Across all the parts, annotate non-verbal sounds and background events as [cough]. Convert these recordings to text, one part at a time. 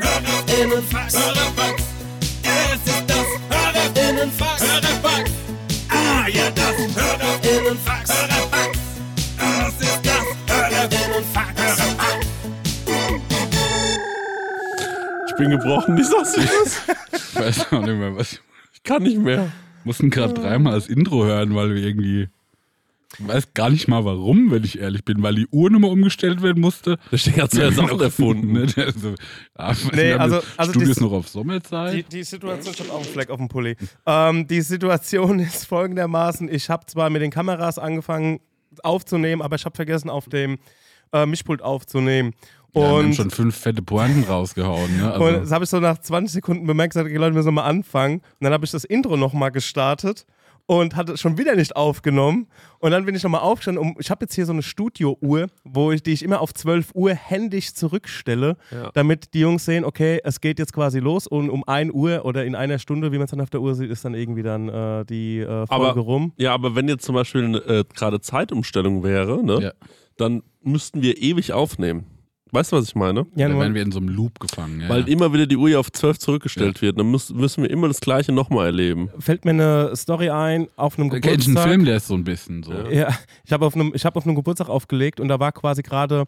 Hörerinnenfax. Hörerfax. Es ist das Hörerinnenfax. Hörerfax. Ah, ja, das Hörerinnenfax. Hörerfax. Es ist das Hörerinnenfax. Hörerfax. Ich bin gebrochen, ich sag's dir. Ich weiß auch nicht mehr, was. Ich kann nicht mehr. Mussten gerade dreimal das Intro hören, weil wir irgendwie. Ich weiß gar nicht mal warum, wenn ich ehrlich bin, weil die Uhrnummer umgestellt werden musste. Der Stecker hat's ja Sachen erfunden. [laughs] Ne? Also, ja, Nee, haben also- das also Studio das- ist noch auf Sommerzeit. Die, die Situation, ich habe auch einen Fleck auf dem Pulli. Ähm, die Situation [laughs] ist folgendermaßen: Ich habe zwar mit den Kameras angefangen aufzunehmen, aber ich habe vergessen, auf dem äh, Mischpult aufzunehmen. wir haben Und, schon fünf fette Pointen rausgehauen. Ne? und Also, das habe ich so nach 20 Sekunden bemerkt, gesagt, okay, Leute, wir müssen mal anfangen. Und dann habe ich das Intro nochmal gestartet und hatte schon wieder nicht aufgenommen. Und dann bin ich nochmal aufgestanden. Um, ich habe jetzt hier so eine Studio-Uhr, wo ich, die ich immer auf 12 Uhr händisch zurückstelle, Ja. damit die Jungs sehen, okay, es geht jetzt quasi los und um 1 Uhr oder in einer Stunde, wie man es dann auf der Uhr sieht, ist dann irgendwie dann äh, die äh, Folge Aber- rum. Ja, aber wenn jetzt zum Beispiel äh, gerade Zeitumstellung wäre, ne, ja. dann müssten wir ewig aufnehmen. Weißt du, was ich meine? Ja, dann werden wir in so einem Loop gefangen. Ja. Weil immer wieder die Uhr hier auf 12 zurückgestellt wird. Dann müssen, müssen wir immer das Gleiche nochmal erleben. fällt mir eine Story ein auf einem Geburtstag. einen Film, der ist so ein bisschen so. Ja. Ja, ich habe auf, einem- ich hab auf einem Geburtstag aufgelegt und da war quasi gerade,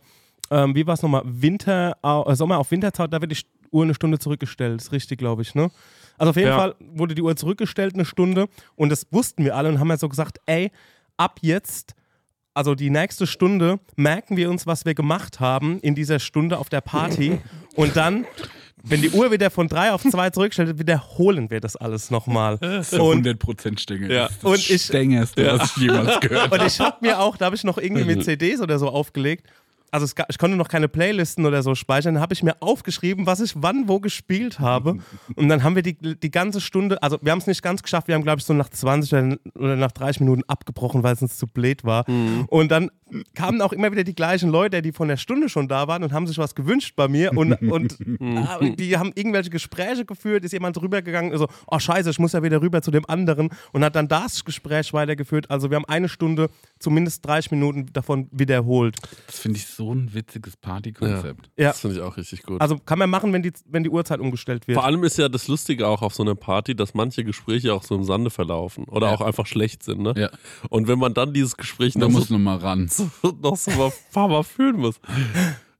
ähm, wie war es nochmal, Winter, äh, Sommer auf Winterzeit, da wird die Uhr eine Stunde zurückgestellt. Ist richtig, glaube ich, ne? Also auf jeden Ja. Fall wurde die Uhr zurückgestellt eine Stunde und das wussten wir alle und haben ja so gesagt, ey, ab jetzt, also die nächste Stunde, merken wir uns, was wir gemacht haben in dieser Stunde auf der Party und dann, wenn die Uhr wieder von drei auf zwei zurückgestellt wird, wiederholen wir das alles nochmal. Das ja Und 100% Stängel. Ja. Das ist Und das ich- Stängerste, was ich jemals gehört habe. Und ich habe mir auch, da habe ich noch irgendwie mit CDs oder so aufgelegt. Also es, ich konnte noch keine Playlisten oder so speichern. Dann habe ich mir aufgeschrieben, was ich wann wo gespielt habe. [laughs] Und dann haben wir die, die ganze Stunde, also wir haben es nicht ganz geschafft, wir haben glaube ich so nach 20 oder, oder nach 30 Minuten abgebrochen, weil es uns zu blöd war. Und dann kamen auch immer wieder die gleichen Leute, die von der Stunde schon da waren und haben sich was gewünscht bei mir. Und, [laughs] und ah, die haben irgendwelche Gespräche geführt, ist jemand rübergegangen, so, oh scheiße, ich muss ja wieder rüber zu dem anderen und hat dann das Gespräch weitergeführt. Also wir haben eine Stunde, zumindest 30 Minuten davon wiederholt. Das finde ich so ein witziges Partykonzept. Ja. Das finde ich auch richtig gut. Also kann man machen, wenn die, wenn die Uhrzeit umgestellt wird. Vor allem ist ja das Lustige auch auf so einer Party, dass manche Gespräche auch so im Sande verlaufen oder Ja. auch einfach schlecht sind. Ne? Ja. Und wenn man dann dieses Gespräch Da muss so, noch mal ran. [laughs] noch so ein paar Mal führen muss.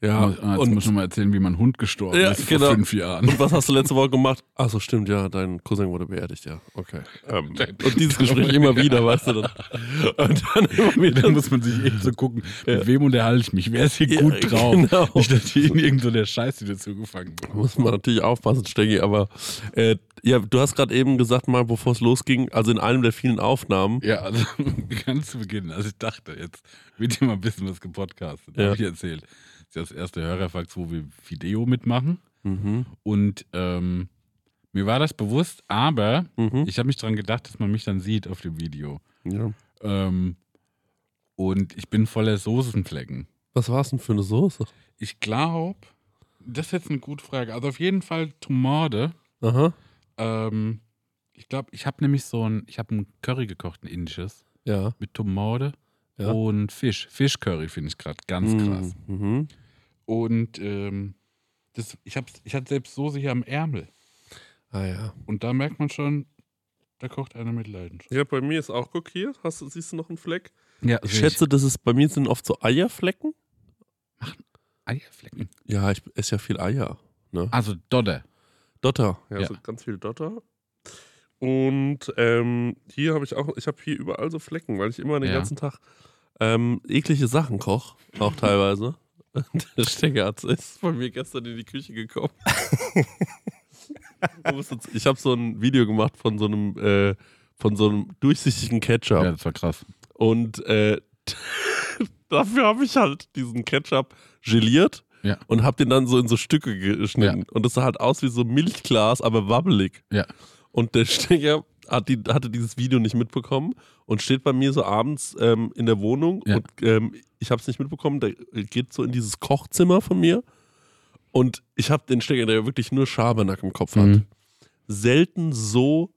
Ja, Jetzt muss und, ich noch mal erzählen, wie mein Hund gestorben Ja, ist genau. vor fünf Jahren. und was hast du letzte Woche gemacht? Achso, stimmt, ja, dein Cousin wurde beerdigt, ja. Okay. Ähm, und [laughs] dieses Gespräch immer wieder, weißt du dann. Und dann immer wieder. Da muss man sich echt so gucken, mit wem unterhalte ich mich? Wer ist hier Ja, gut drauf? genau. Nicht, dass ich in irgend so der Scheiße dazu gefangen bin. Muss man natürlich aufpassen, Stegi, aber äh, ja, du hast gerade eben gesagt, mal bevor es losging, also in einem der vielen Aufnahmen, Ja, also [laughs] ganz zu Beginn. Also ich dachte, jetzt wird hier mal ein bisschen was gepodcastet. Ja. Habe ich erzählt. Das erste Hörerfax, wo wir Video mitmachen. mhm, Und ähm, mir war das bewusst, aber mhm, ich habe mich dran gedacht, dass man mich dann sieht auf dem Video. ja. Ähm, und ich bin voller Soßenflecken. Was war es denn für eine Soße? Ich glaube, das ist jetzt eine gute Frage. Also auf jeden Fall Tomate. Aha, Ähm, ich glaube, ich habe nämlich so ein, ich habe ein Curry gekocht, ein indisches, ja. mit Tomate Ja. und Fisch. Fischcurry finde ich gerade ganz krass. Mhm. Und ähm, das, ich, hab's, ich hatte selbst Soße hier am Ärmel. Ah ja. Und da merkt man schon, da kocht einer mit Leidenschaft. Ja, bei mir ist auch, guck hier, hast du, siehst du noch einen Fleck? Ja, Ich schätze, das ist, bei mir sind oft so Eierflecken. Eierflecken. Ja, ich esse ja viel Eier. Ne? Also Dodder. Dotter, ja, Ja. so ganz viel Dotter. Und ähm, hier habe ich auch, ich habe hier überall so Flecken, weil ich immer den Ja. ganzen Tag ähm, eklige Sachen koche, auch teilweise. Der Steckerarzt ist bei mir gestern in die Küche gekommen. [laughs] Ich habe so ein Video gemacht von so einem, äh, von so einem durchsichtigen Ketchup. Ja, das war krass. Und äh, [laughs] dafür habe ich halt diesen Ketchup geliert Ja. und habe den dann so in so Stücke geschnitten. Und das sah halt aus wie so Milchglas, aber wabbelig. Ja. Und der Stecker hat die, hatte dieses Video nicht mitbekommen und steht bei mir so abends ähm, in der Wohnung Ja. und ähm, ich habe es nicht mitbekommen. Der geht so in dieses Kochzimmer von mir und ich habe den Stecker, der wirklich nur Schabernack im Kopf hat, Mhm. selten so,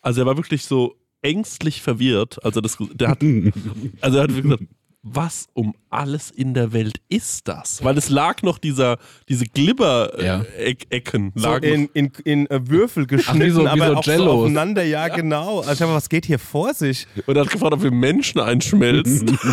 also er war wirklich so ängstlich verwirrt. Also das, der hat, [laughs] also er hat gesagt, was um alles in der Welt ist das? Weil es lag noch dieser, diese Glibber-Ecken. Ja. So lagen in, in, in äh, Würfel geschnitten, wie so- wie aber so auch so aufeinander. Ja, genau. Also was geht hier vor sich? und er hat gefragt, ob wir Menschen einschmelzen. [laughs]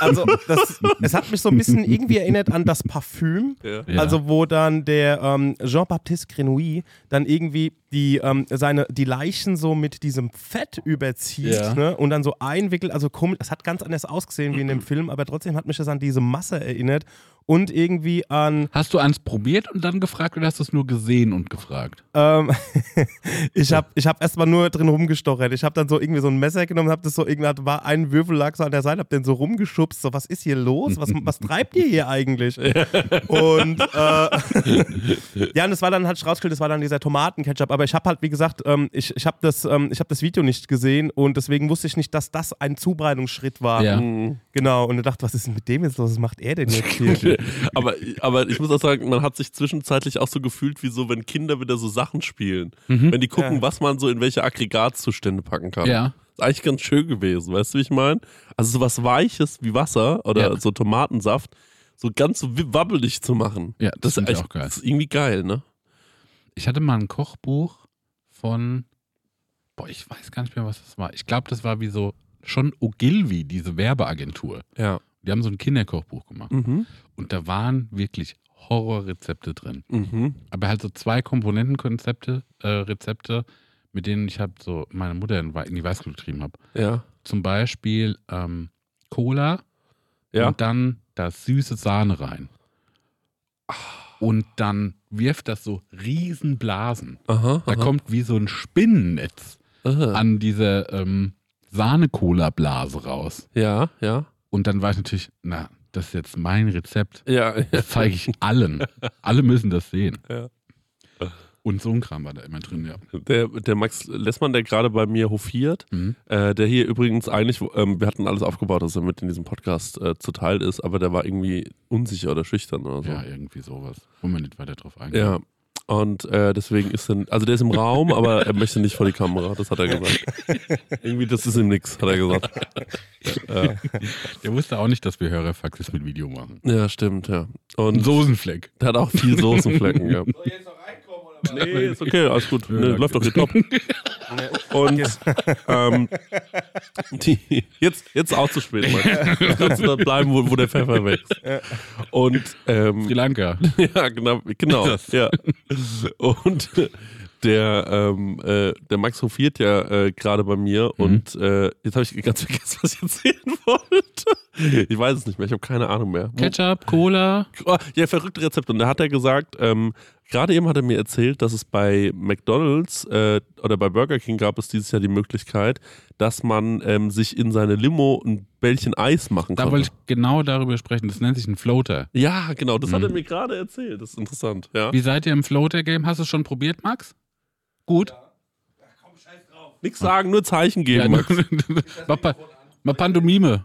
Also das, es hat mich so ein bisschen irgendwie erinnert an das Parfüm. Ja. Ja. Also wo dann der ähm, Jean-Baptiste Grenouille dann irgendwie die, ähm, seine, die Leichen so mit diesem Fett überzieht Ja. ne? und dann so einwickelt. Also komisch, es hat ganz anders ausgesehen wie in dem Film, aber trotzdem hat mich das an diese Masse erinnert und irgendwie an Hast du eins probiert und dann gefragt oder hast du es nur gesehen und gefragt? Ähm, ich [laughs] habe ich hab erstmal nur drin rumgestochert. Ich habe dann so irgendwie so ein Messer genommen, habe das so irgendwie, war ein Würfel lag so an der Seite, habe den so rumgeschubst. So, was ist hier los? Was, was treibt ihr hier eigentlich? [laughs] und äh, [laughs] ja, und das war dann halt rausgestellt, das war dann dieser Tomatenketchup. Aber ich habe halt, wie gesagt, ähm, ich, ich habe das, ähm, ich hab das Video nicht gesehen und deswegen wusste ich nicht, dass das ein Zubereitungsschritt war. Ja. Genau. Und ich dachte, was ist denn mit dem jetzt los? Was macht er denn jetzt hier? [laughs] aber, aber ich muss auch sagen, man hat sich zwischenzeitlich auch so gefühlt, wie so, wenn Kinder wieder so Sachen spielen. Wenn die gucken, Ja. was man so in welche Aggregatzustände packen kann. Ja. Ist eigentlich ganz schön gewesen, weißt du, wie ich meine? Also sowas Weiches wie Wasser oder Ja. so Tomatensaft, so ganz so wabbelig zu machen. Ja, das das, ist find ich echt auch geil. Das ist irgendwie geil, ne? Ich hatte mal ein Kochbuch von, boah, ich weiß gar nicht mehr, was das war. Ich glaube, das war wie so schon Ogilvy, diese Werbeagentur. Ja. Die haben so ein Kinderkochbuch gemacht. Mhm. Und da waren wirklich Horrorrezepte drin. Mhm. Aber halt so zwei Komponentenkonzepte, äh, Rezepte, mit denen ich halt so meine Mutter in, in die Weißglut getrieben habe. Ja. Zum Beispiel ähm, Cola Ja. und dann da süße Sahne rein. Und dann wirft das so Riesenblasen. Aha. Da aha, kommt wie so ein Spinnennetz aha. an diese ähm, Sahne-Cola-Blase raus. Ja, ja. Und dann war ich natürlich, na, das ist jetzt mein Rezept. Ja. Das zeige ich allen. Alle müssen das sehen. Ja. Und so ein Kram war da immer drin, ja. Der, der Max Lessmann, der gerade bei mir hofiert, Mhm. äh, der hier übrigens eigentlich, ähm, wir hatten alles aufgebaut, dass er mit in diesem Podcast äh, zuteil ist, aber der war irgendwie unsicher oder schüchtern oder so. Ja, irgendwie sowas. Wollen wir nicht weiter drauf eingehen. Ja. Und äh, deswegen ist dann, also der ist im Raum, aber er möchte nicht vor die Kamera, das hat er gesagt. Irgendwie, das ist ihm nix, hat er gesagt. [laughs] Ja, Der wusste auch nicht, dass wir Hörerfaxes mit Video machen. ja stimmt, ja. Ein Und Soßenfleck. der hat auch viel Soßenflecken, ja. Soll ich jetzt noch? [laughs] Nee, ist okay, alles gut. Nee, läuft doch hier top. [laughs] Und ähm, die, jetzt, jetzt auch zu spät, Max. Jetzt kannst du da bleiben, wo, wo der Pfeffer wächst. Und ähm, Sri Lanka. [laughs] ja, genau, genau. Ja. Und der, ähm, äh, der Max hofiert ja äh, gerade bei mir Mhm. und äh, jetzt habe ich ganz vergessen, was ich erzählen wollte. Ich weiß es nicht mehr, ich habe keine Ahnung mehr. Ketchup, Cola. Oh, ja, verrückte Rezepte. Und da hat er gesagt, ähm, gerade eben hat er mir erzählt, dass es bei McDonalds äh, oder bei Burger King gab es dieses Jahr die Möglichkeit, dass man ähm, sich in seine Limo ein Bällchen Eis machen Da konnte. wollte ich genau darüber sprechen. Das nennt sich ein Floater. ja, genau, das hat er Mhm. mir gerade erzählt. Das ist interessant, ja. Wie seid ihr im Floater-Game? Hast du es schon probiert, Max? Gut. Komm, scheiß drauf. Nichts sagen, nur Zeichen geben, Max. [laughs] mal, mal Pantomime.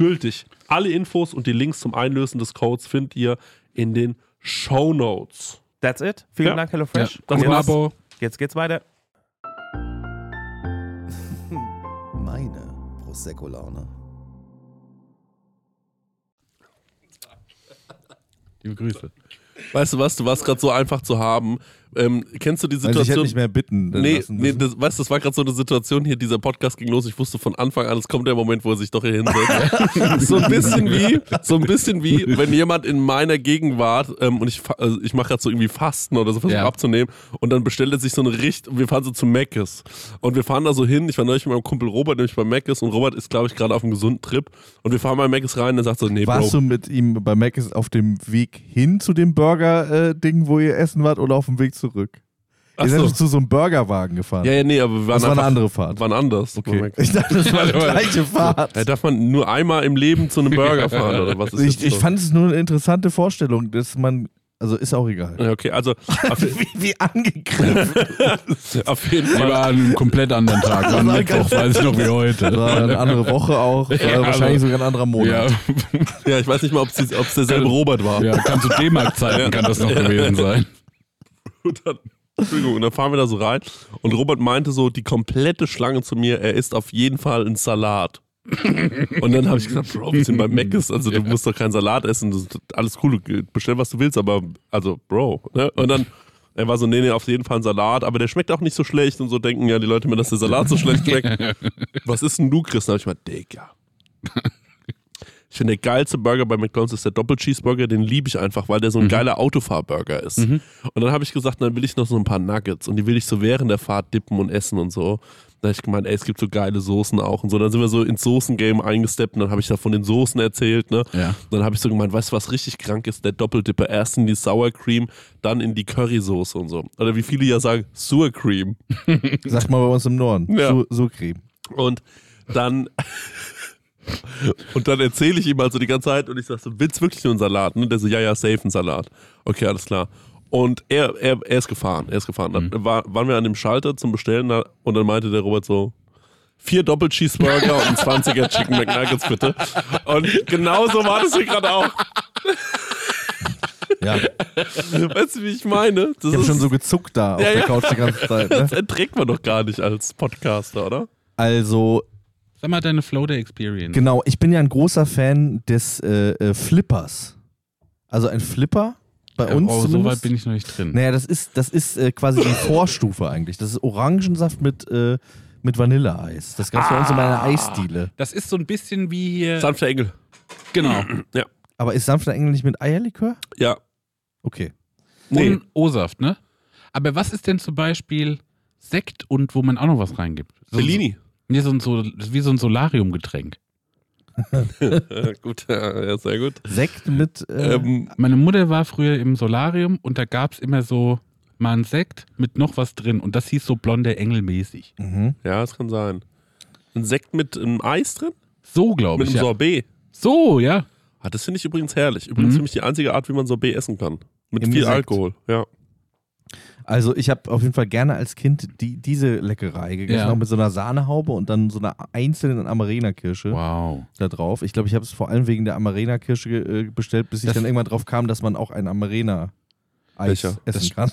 gültig. Alle Infos und die Links zum Einlösen des Codes findet ihr in den Show Notes. That's it. Vielen Ja. Dank, HelloFresh. Ja. Jetzt, Abo. jetzt geht's weiter. [laughs] Meine Prosecco-Laune. Liebe Grüße. Weißt du was, du warst gerade so einfach zu haben. Ähm, kennst du die Weil ich hätte Situation? nicht mehr bitten Nee, lassen nee das, weißt du, das war gerade so eine Situation hier, dieser Podcast ging los, ich wusste von Anfang an, es kommt der Moment, wo er sich doch hier hinsetzt. [laughs] so ein bisschen wie, so ein bisschen wie, wenn jemand in meiner Gegenwart, ähm, und ich, also ich mache gerade so irgendwie Fasten oder so, versuche Ja. abzunehmen, und dann bestellt er sich so eine Richtung, wir fahren so zu Meckes. Und wir fahren da so hin, ich war neulich mit meinem Kumpel Robert, nämlich bei Meckes, und Robert ist, glaube ich, gerade auf einem gesunden Trip, und wir fahren bei Meckes rein, und er sagt so, nee, Warst Bro. du mit ihm bei Mac auf dem Weg hin zu dem Burger-Ding, wo ihr essen wart, oder auf dem Weg zurück? Ach ihr so. seid zu so einem Burgerwagen gefahren. Ja, ja, nee, aber wir waren das war eine andere Fahrt. waren anders. Okay. Meckes. [laughs] Ich dachte, das war die gleiche Fahrt. Ja, darf man nur einmal im Leben zu einem Burger fahren, oder was ist Ich, ich so? fand es nur eine interessante Vorstellung, dass man, also ist auch egal. Ja, okay, also auf, [laughs] Wie, wie angegriffen. [laughs] auf jeden Fall. war an einem komplett anderen Tag. War Mittwoch, weiß ich noch wie heute. War eine andere Woche auch. War Ja, wahrscheinlich aber- sogar ein anderer Monat. Ja, Ja, ich weiß nicht mal, ob es derselbe Robert war. ja, kann zu D-Mark-Zeiten kann das noch gewesen sein. Und dann, Entschuldigung, und dann fahren wir da so rein und Robert meinte so die komplette Schlange zu mir, er isst auf jeden Fall einen Salat. Und dann habe ich gesagt, Bro, wir sind bei Mc's, also du musst doch keinen Salat essen, ist alles cool, bestell was du willst, aber also Bro. Ne? Und dann er war so, nee, nee, auf jeden Fall ein Salat, aber der schmeckt auch nicht so schlecht und so denken ja die Leute mir, dass der Salat so schlecht schmeckt. [laughs] Was ist denn du, Chris? Dann habe ich mal, Digga. Ich finde, der geilste Burger bei McDonalds ist der Doppel-Cheeseburger, den liebe ich einfach, weil der so ein geiler Autofahrburger ist. Und dann habe ich gesagt, dann will ich noch so ein paar Nuggets und die will ich so während der Fahrt dippen und essen und so. Dann habe ich gemeint, ey, es gibt so geile Soßen auch und so. Dann sind wir so ins Soßen-Game eingesteppt und dann habe ich da von den Soßen erzählt, ne? Ja. Und dann habe ich so gemeint, weißt du, was richtig krank ist? Der Doppeldipper. Erst in die Sour Cream, dann in die Currysoße und so. Oder wie viele ja sagen, Sour Cream. [laughs] Sagt mal bei uns im Norden. Ja. So, so Creme. Und dann. [laughs] Und dann erzähle ich ihm also die ganze Zeit und ich sage so, willst du wirklich nur einen Salat? Und der so, ja, ja, safe einen Salat. Okay, alles klar. Und er, er, er ist gefahren, er ist gefahren. Dann war, waren wir an dem Schalter zum Bestellen und dann meinte der Robert so, vier Doppel-Cheeseburger und ein 20er Chicken McNuggets bitte. Und genau so war das hier gerade auch. Ja. Weißt du, wie ich meine? Das Ich habe ist- schon so gezuckt da auf Ja, der ja. Couch die ganze Zeit. Ne? das erträgt man doch gar nicht als Podcaster, oder? Also, Sag mal deine Floater Experience. genau, ich bin ja ein großer Fan des äh, äh, Flippers. Also ein Flipper bei Ja, uns oh, so weit zumindest. bin ich noch nicht drin. Naja, das ist, das ist äh, quasi die [laughs] Vorstufe eigentlich. Das ist Orangensaft mit, äh, mit Vanilleeis. Das gab es bei uns in meiner Eisdiele. Das ist so ein bisschen wie hier. Sanfter Engel. genau. [clears throat] Aber ist sanfter Engel nicht mit Eierlikör? Ja. Okay. Nee. Und O-Saft, ne? Aber was ist denn zum Beispiel Sekt und wo man auch noch was reingibt? So, Bellini. Nee, so ein, so, wie so ein Solariumgetränk. [laughs] gut, ja, sehr gut. Sekt mit. Äh, Ähm, Meine Mutter war früher im Solarium und da gab es immer so mal einen Sekt mit noch was drin und das hieß so blonde Engel mäßig. mhm. ja, das kann sein. Ein Sekt mit einem Eis drin? So, glaube Mit ich. einem Ja. Sorbet. So, ja. Ah, das finde ich übrigens herrlich. Übrigens Mhm. für mich die einzige Art, wie man Sorbet essen kann. Mit Im viel Sekt. Alkohol. Ja. Also ich habe auf jeden Fall gerne als Kind die, diese Leckerei gegessen, Ja. auch mit so einer Sahnehaube und dann so einer einzelnen Amarena-Kirsche Wow. da drauf. Ich glaube, ich habe es vor allem wegen der Amarena-Kirsche äh, bestellt, bis ich Das- dann irgendwann drauf kam, dass man auch ein Amarena-Eis Becher. essen kann.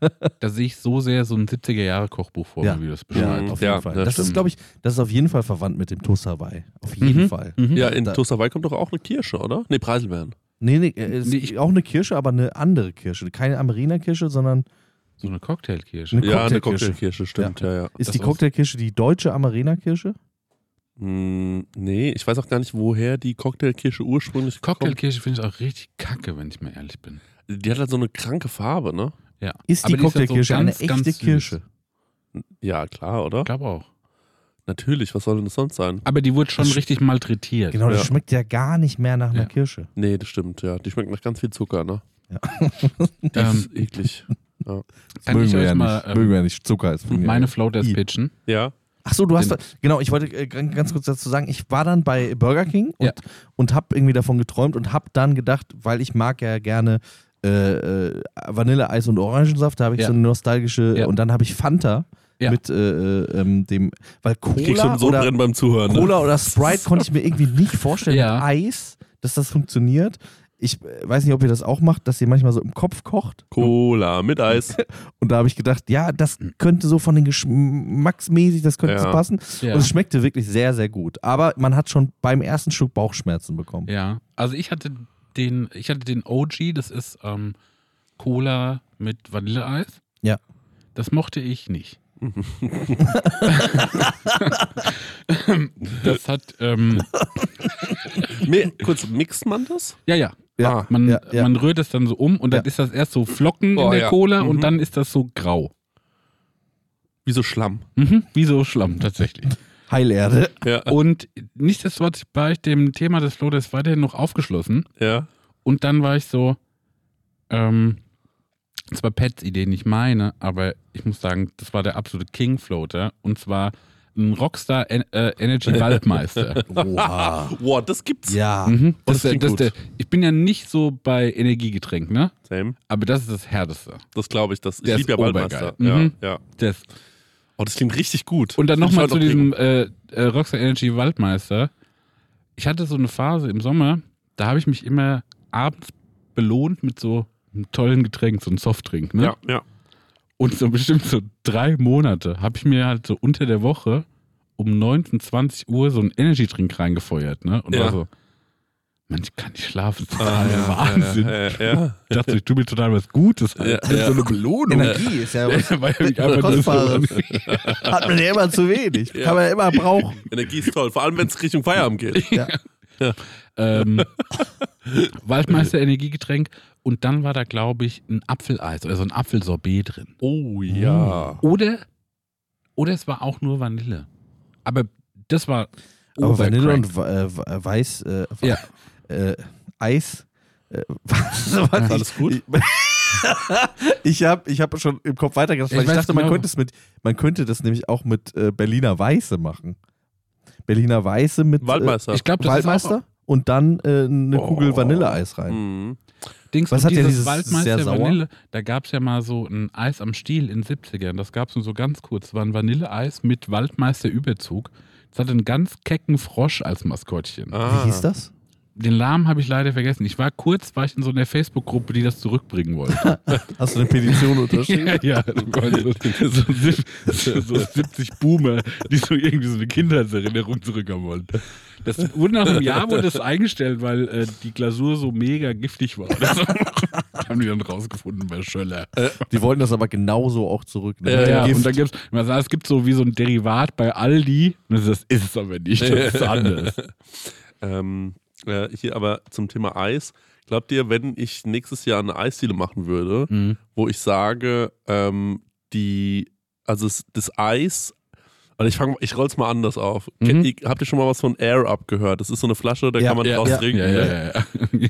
[laughs] Da sehe ich so sehr so ein 70er-Jahre-Kochbuch vor Ja. mir, wie du das Ja, beschreibst. auf Ja, jeden Fall. ja, das ist, glaube ich, das ist auf jeden Fall verwandt mit dem Toast Hawaii. Auf jeden Mhm. Fall. Mhm. Ja, in Da- Toast Hawaii kommt doch auch eine Kirsche, oder? Nee, Preiselbeeren. Nee, nee, es ist Nee, ich- auch eine Kirsche, aber eine andere Kirsche. Keine Amarena-Kirsche, sondern So eine Cocktailkirsche. Eine ja, eine Cocktailkirsche. Cocktailkirsche, stimmt, ja, ja. ist Das die Cocktailkirsche die deutsche Amarena-Kirsche? Hm, nee, ich weiß auch gar nicht, woher die Cocktailkirsche ursprünglich Cocktailkirsche finde ich auch richtig kacke, wenn ich mal ehrlich bin. Die hat halt so eine kranke Farbe, ne? Ja. Ist Aber die ist ja so Cocktailkirsche eine echte. Kirsche? Ja, klar, oder? Ich glaube auch. Natürlich, was soll denn das sonst sein? Aber die wurde schon Das richtig malträtiert. Genau, das Ja. schmeckt ja gar nicht mehr nach einer Ja. Kirsche. Nee, das stimmt, ja. Die schmeckt nach ganz viel Zucker, ne? Ja. Ähm, ist eklig. Kann ich euch mal nicht. mögen ähm, wir ja nicht. Zucker ist meine Floaters I. pitchen? Ja. Ach so, du hast da, genau, ich wollte äh, ganz kurz dazu sagen, ich war dann bei Burger King und, Ja. und habe irgendwie davon geträumt und habe dann gedacht, weil ich mag ja gerne äh, äh, Vanilleeis und Orangensaft, da habe ich Ja. so eine nostalgische Ja. und dann habe ich Fanta Ja. mit äh, äh, ähm, dem, weil Kriegst du Cola einen oder, beim Zuhören. Ne? Cola oder Sprite konnte ich mir irgendwie nicht vorstellen [laughs] Ja. mit Eis, dass das funktioniert. Ich äh, weiß nicht, ob ihr das auch macht, dass ihr manchmal so im Kopf kocht. Cola mit Eis. [laughs] Und da habe ich gedacht, ja, das könnte so von den Geschmacksmäßig, das könnte Ja. so passen. Ja. Und es schmeckte wirklich sehr, sehr gut. Aber man hat schon beim ersten Stück Bauchschmerzen bekommen. Ja. Also ich hatte den, ich hatte den OG, das ist ähm, Cola mit Vanilleeis. Ja. Das mochte ich nicht. [laughs] das hat, ähm, [laughs] Kurz, mixt man das? ja, ja. Ja, Man, ja, ja. man rührt es dann so um und dann ist das erst so Flocken Oh, in der. Cola Mhm. und dann ist das so grau. Wie so Schlamm. Mhm. Wie so Schlamm tatsächlich. [laughs] Heilerde. Ja. Und nichtsdestotrotz war ich dem Thema des Floaters weiterhin noch aufgeschlossen. Ja. Und dann war ich so, ähm, zwar Pets Idee, nicht meine, aber ich muss sagen, das war der absolute King Floater. Und zwar ein Rockstar en äh, Energy [laughs] Waldmeister. Oha. Wow, das gibt's. Ja. mhm. Das, das das, klingt das, gut. der, ich bin ja nicht so bei Energiegetränk, ne? Same. Aber das ist das Härteste. Das glaube ich. Das, ich liebe ja Waldmeister. Mhm. Ja, ja. Das. Oh, das klingt richtig gut. Und dann nochmal zu diesem äh, äh, Rockstar Energy Waldmeister. Ich hatte so eine Phase im Sommer, da habe ich mich immer abends belohnt mit so einem tollen Getränk, so einem Softdrink. Ne? Ja, ja. Und so bestimmt so drei Monate habe ich mir halt so unter der Woche um 19, 20 Uhr so einen Energy-Drink reingefeuert. Ne? Und Ja. war so, Mann, ich kann nicht schlafen. Das ist Ah, total ja, [laughs] Wahnsinn. Ja, ja, ja. Ich dachte, ich tue mir total was Gutes. Halt. Ja, Das ist ja. so eine Belohnung. Energie ist ja was [laughs] Kostbares. [laughs] Hat man ja immer zu wenig. Ja. Kann man ja immer brauchen. Energie ist toll. Vor allem, wenn es Richtung Feierabend geht. Ähm, [laughs] Waldmeister Energiegetränk und dann war da, glaube ich, ein Apfeleis oder so ein Apfelsorbet drin. Oh ja. Oder, oder es war auch nur Vanille. Aber das war Aber Vanille und äh, äh, Weiß, äh, Ja. äh, Eis. Äh, [laughs] was, was, Alles gut? Ich, [laughs] habe ich hab schon im Kopf weitergedacht, weil Ich ich, dachte, man genau. könnte es mit, man könnte das nämlich auch mit äh, Berliner Weiße machen. Berliner Weiße mit Waldmeister. Ich glaube, äh, das ist auch, Waldmeister und dann äh, eine Oh. Kugel Vanilleeis rein. Mhm. Dings, Was hat ja dieses dieses Waldmeister sehr sauer? Vanille, da gab es ja mal so ein Eis am Stiel in den 70ern. Das gab es nur so ganz kurz. Das war ein Vanilleeis mit Waldmeister Überzug. Das hatte einen ganz kecken Frosch als Maskottchen. Ah. Wie hieß das? Den Namen habe ich leider vergessen. Ich war kurz, war ich in so einer Facebook-Gruppe, die das zurückbringen wollte. [laughs] Hast du eine Petition unterschrieben? [laughs] ja, ja. das So, so, sieb- so, so 70 Boomer, die so irgendwie so eine Kindheitserinnerung zurückhaben wollen. Das wurde nach einem Jahr wurde das eingestellt, weil äh, die Glasur so mega giftig war. [laughs] So. haben die dann rausgefunden bei Schöller. Die wollten das aber genauso auch zurück. Ne? Dem ja. Gift. Und dann gibt's, man sagt, es gibt so wie so ein Derivat bei Aldi. Das ist es aber nicht. Das ist anders. Ähm, äh, hier aber zum Thema Eis. Glaubt ihr, wenn ich nächstes Jahr eine Eisdiele machen würde, Mhm. wo ich sage, ähm, die, also es, das Eis, also ich fange, ich roll's mal anders auf. Mhm. Kennt ihr- Habt ihr schon mal was von Air Up gehört? Das ist so eine Flasche, da Ja, kann man ja, draus ja. trinken. Ja, ne? ja, ja. ja.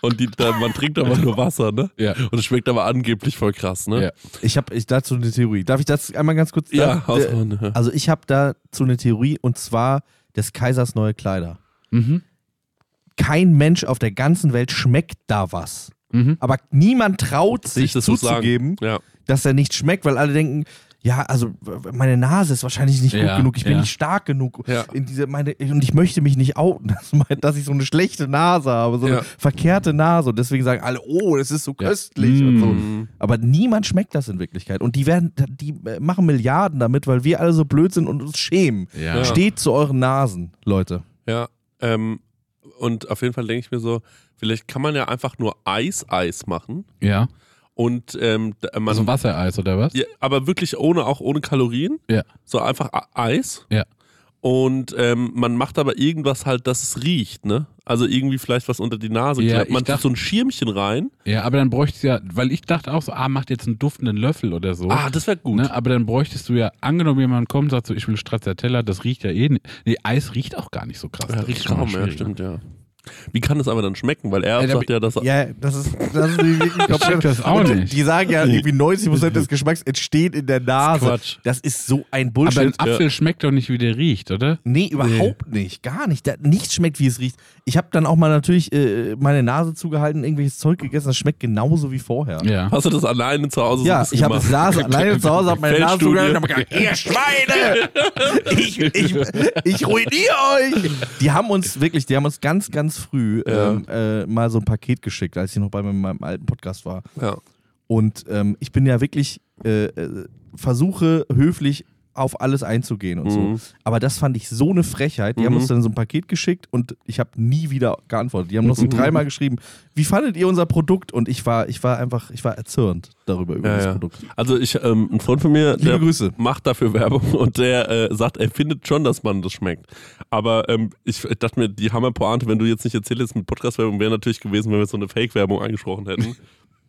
Und die, da, man trinkt aber nur Wasser, ne? ja. Und es schmeckt aber angeblich voll krass, ne? Ja. Ich habe ich dazu eine Theorie. Darf ich das einmal ganz kurz? Ja, da. Also ich habe dazu eine Theorie und zwar des Kaisers neue Kleider. Mhm. Kein Mensch auf der ganzen Welt schmeckt da was. Mhm. Aber niemand traut sich das zuzugeben, Ja. dass er nicht schmeckt, weil alle denken, ja, also meine Nase ist wahrscheinlich nicht Ja, gut genug, ich bin ja. nicht stark genug. Ja. In diese, meine, und ich möchte mich nicht outen, [laughs] dass, ich so eine schlechte Nase habe, so Ja. eine verkehrte Nase. Und deswegen sagen alle, oh, das ist so Ja. köstlich und so. Mhm. Aber niemand schmeckt das in Wirklichkeit. Und die werden, die machen Milliarden damit, weil wir alle so blöd sind und uns schämen. Ja. Steht zu euren Nasen, Leute. Ja, ähm, und auf jeden Fall denke ich mir so, vielleicht kann man ja einfach nur Eis-Eis machen ja. und ähm, d- man, Also Wassereis oder was? ja, aber wirklich ohne, auch ohne Kalorien, Ja. so einfach Eis Ja. Und ähm, man macht aber irgendwas halt, dass es riecht, ne? Also irgendwie vielleicht was unter die Nase Ja, klappt. Man ich tut so ein Schirmchen rein. Ja, aber dann bräuchtest du ja, weil ich dachte auch so, ah, macht jetzt einen duftenden Löffel oder so. Ah, das wäre gut. Ne, aber dann bräuchtest du ja, angenommen jemand kommt, sagt so, ich will Stracciatella, das riecht ja eh nicht. Nee, Eis riecht auch gar nicht so krass. Ja, Das riecht kaum, ja, schwierig, stimmt, ja. Wie kann es aber dann schmecken? Weil er sagt ja, dass Ja, das ist, das ist [laughs] wirklich komplett. das auch nicht. Die sagen ja, irgendwie 90% des Geschmacks entsteht in der Nase. Quatsch. Das ist so ein Aber ein Bullshit. Apfel schmeckt doch nicht, wie der riecht, oder? Nee, überhaupt nicht. Gar nicht. Da, nichts schmeckt, wie es riecht. Ich habe dann auch mal natürlich äh, meine Nase zugehalten, irgendwelches Zeug gegessen. Das schmeckt genauso wie vorher. Ja. Hast du das alleine zu Hause so Ja, bisschen ich habe das Nase alleine zu Hause, habe meine Nase zugehalten und hab gesagt, ihr Schweine! [laughs] Ich, ich, ich ruiniere euch! Die haben uns wirklich, die haben uns ganz, ganz früh Ja. ähm, äh, mal so ein Paket geschickt, als ich noch bei meinem, meinem alten Podcast war. Ja. Und ähm, ich bin ja wirklich, äh, äh, versuche höflich auf alles einzugehen und Mhm. so. Aber das fand ich so eine Frechheit. Die haben Mhm. uns dann so ein Paket geschickt und ich habe nie wieder geantwortet. Die haben noch so Mhm. dreimal geschrieben, wie fandet ihr unser Produkt? Und ich war, ich war einfach, ich war erzürnt darüber, über Ja, das ja. Produkt. Also ich, ähm, ein Freund von mir, Liebe der Grüße. macht dafür Werbung [laughs] und der äh, sagt, er findet schon, dass man das schmeckt. Aber ähm, ich, ich dachte mir, die Hammerpointe, wenn du jetzt nicht erzählt hättest mit Podcast-Werbung, wäre natürlich gewesen, wenn wir so eine Fake-Werbung angesprochen hätten. [laughs]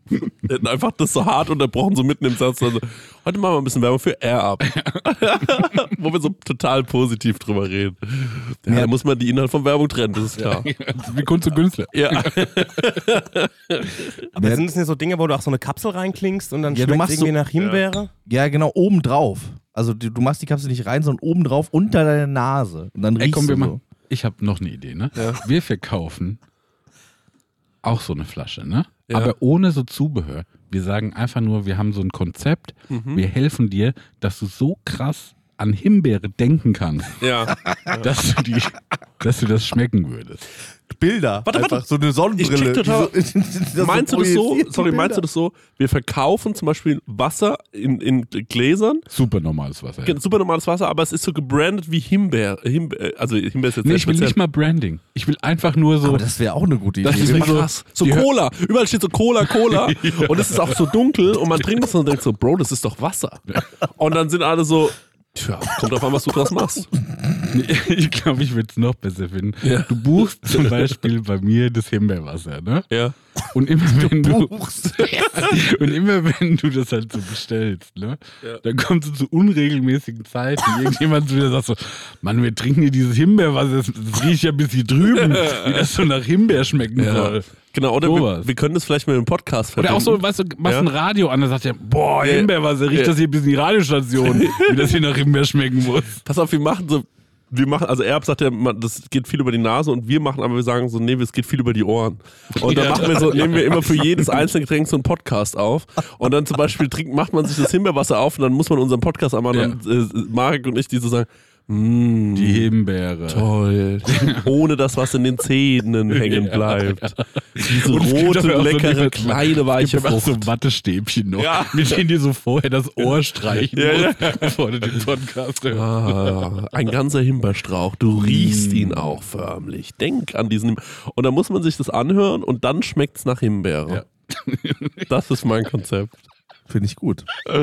Wir [laughs] hätten einfach das so hart unterbrochen, so mitten im Satz. Also, heute machen wir ein bisschen Werbung für Air Up. [laughs] Wo wir so total positiv drüber reden. Ja, Ja. Da muss man die Inhalt von Werbung trennen, das ist klar. Wie Kunst und Künstler. Ja. [laughs] Aber Ja. sind das nicht so Dinge, wo du auch so eine Kapsel reinklingst und dann Ja, du schmeckt machst irgendwie so- nach Himbeere? Ja, genau, obendrauf. Also du, du machst die Kapsel nicht rein, sondern obendrauf unter deine Nase. Und dann Ey, riechst komm, wir du so. machen. Ich habe noch eine Idee, ne? Wir verkaufen auch so eine Flasche, ne? Ja. Aber ohne so Zubehör. Wir sagen einfach nur, wir haben so ein Konzept, Mhm. wir helfen dir, dass du so krass an Himbeere denken kannst, ja. [laughs] dass du, die, dass du das schmecken würdest. Bilder. Warte, warte. einfach so eine Ich Sonnenbrille. check total- so, [laughs] das [laughs] meinst du das so? Sorry, meinst du Bilder. das so? Wir verkaufen zum Beispiel Wasser in, in Gläsern, Super normales Wasser. Ja. super normales Wasser, aber es ist so gebrandet wie Himbeer. Himbeer also Himbeer ist jetzt Nee, sehr ich will nicht mal Branding. Ich will einfach nur so. Aber das wäre auch eine gute Idee. Das ist so- krass. So Cola. Überall steht so Cola, Cola. [laughs] Und es ist auch so dunkel und man trinkt das und denkt so, Bro, das ist doch Wasser. Und dann sind alle so, tja, kommt drauf an, was du draus machst. [laughs] ich glaube, ich würde es noch besser finden. Ja. Du buchst zum Beispiel bei mir das Himbeerwasser, ne? Ja. Und immer wenn du, buchst. [laughs] und immer wenn du das halt so bestellst, ne, Ja. dann kommt so zu unregelmäßigen Zeiten irgendjemand und sagt so, Mann, wir trinken hier dieses Himbeerwasser, das, das riecht ja bis hier drüben, [laughs] wie das so nach Himbeer schmecken soll. Genau, oder wir, wir können das vielleicht mit einem Podcast verbinden. Oder auch so, weißt du, machst Ja. ein Radio an, dann sagt er, boah, Ja. Himbeerwasser, riecht Ja. das hier bis in die Radiostation, [laughs] wie das hier nach Himbeer schmecken muss. Pass auf, wir machen so, wir machen, also Erb sagt ja, das geht viel über die Nase und wir machen aber, wir sagen so, nee, es geht viel über die Ohren. Und dann machen wir so, nehmen wir immer für jedes einzelne Getränk so einen Podcast auf. Und dann zum Beispiel trinkt, macht man sich das Himbeerwasser auf und dann muss man unseren Podcast anmachen Ja. äh, Marek und ich, die so sagen, Mm, Die Himbeere. Toll. Ohne das, was in den Zähnen [laughs] hängen bleibt. Diese rote, so leckere, diese- kleine, weiche Ich habe auch so Frucht. Wattestäbchen noch, Ja. mit denen du so vorher das Ohr streichen Ja, ja. bevor du den Podcast hörst. Ah, ein ganzer Himbeerstrauch. Du riechst ihn auch förmlich. Denk an diesen. Und dann muss man sich das anhören und dann schmeckt es nach Himbeere. Das ist mein Konzept. Finde ich gut. [laughs]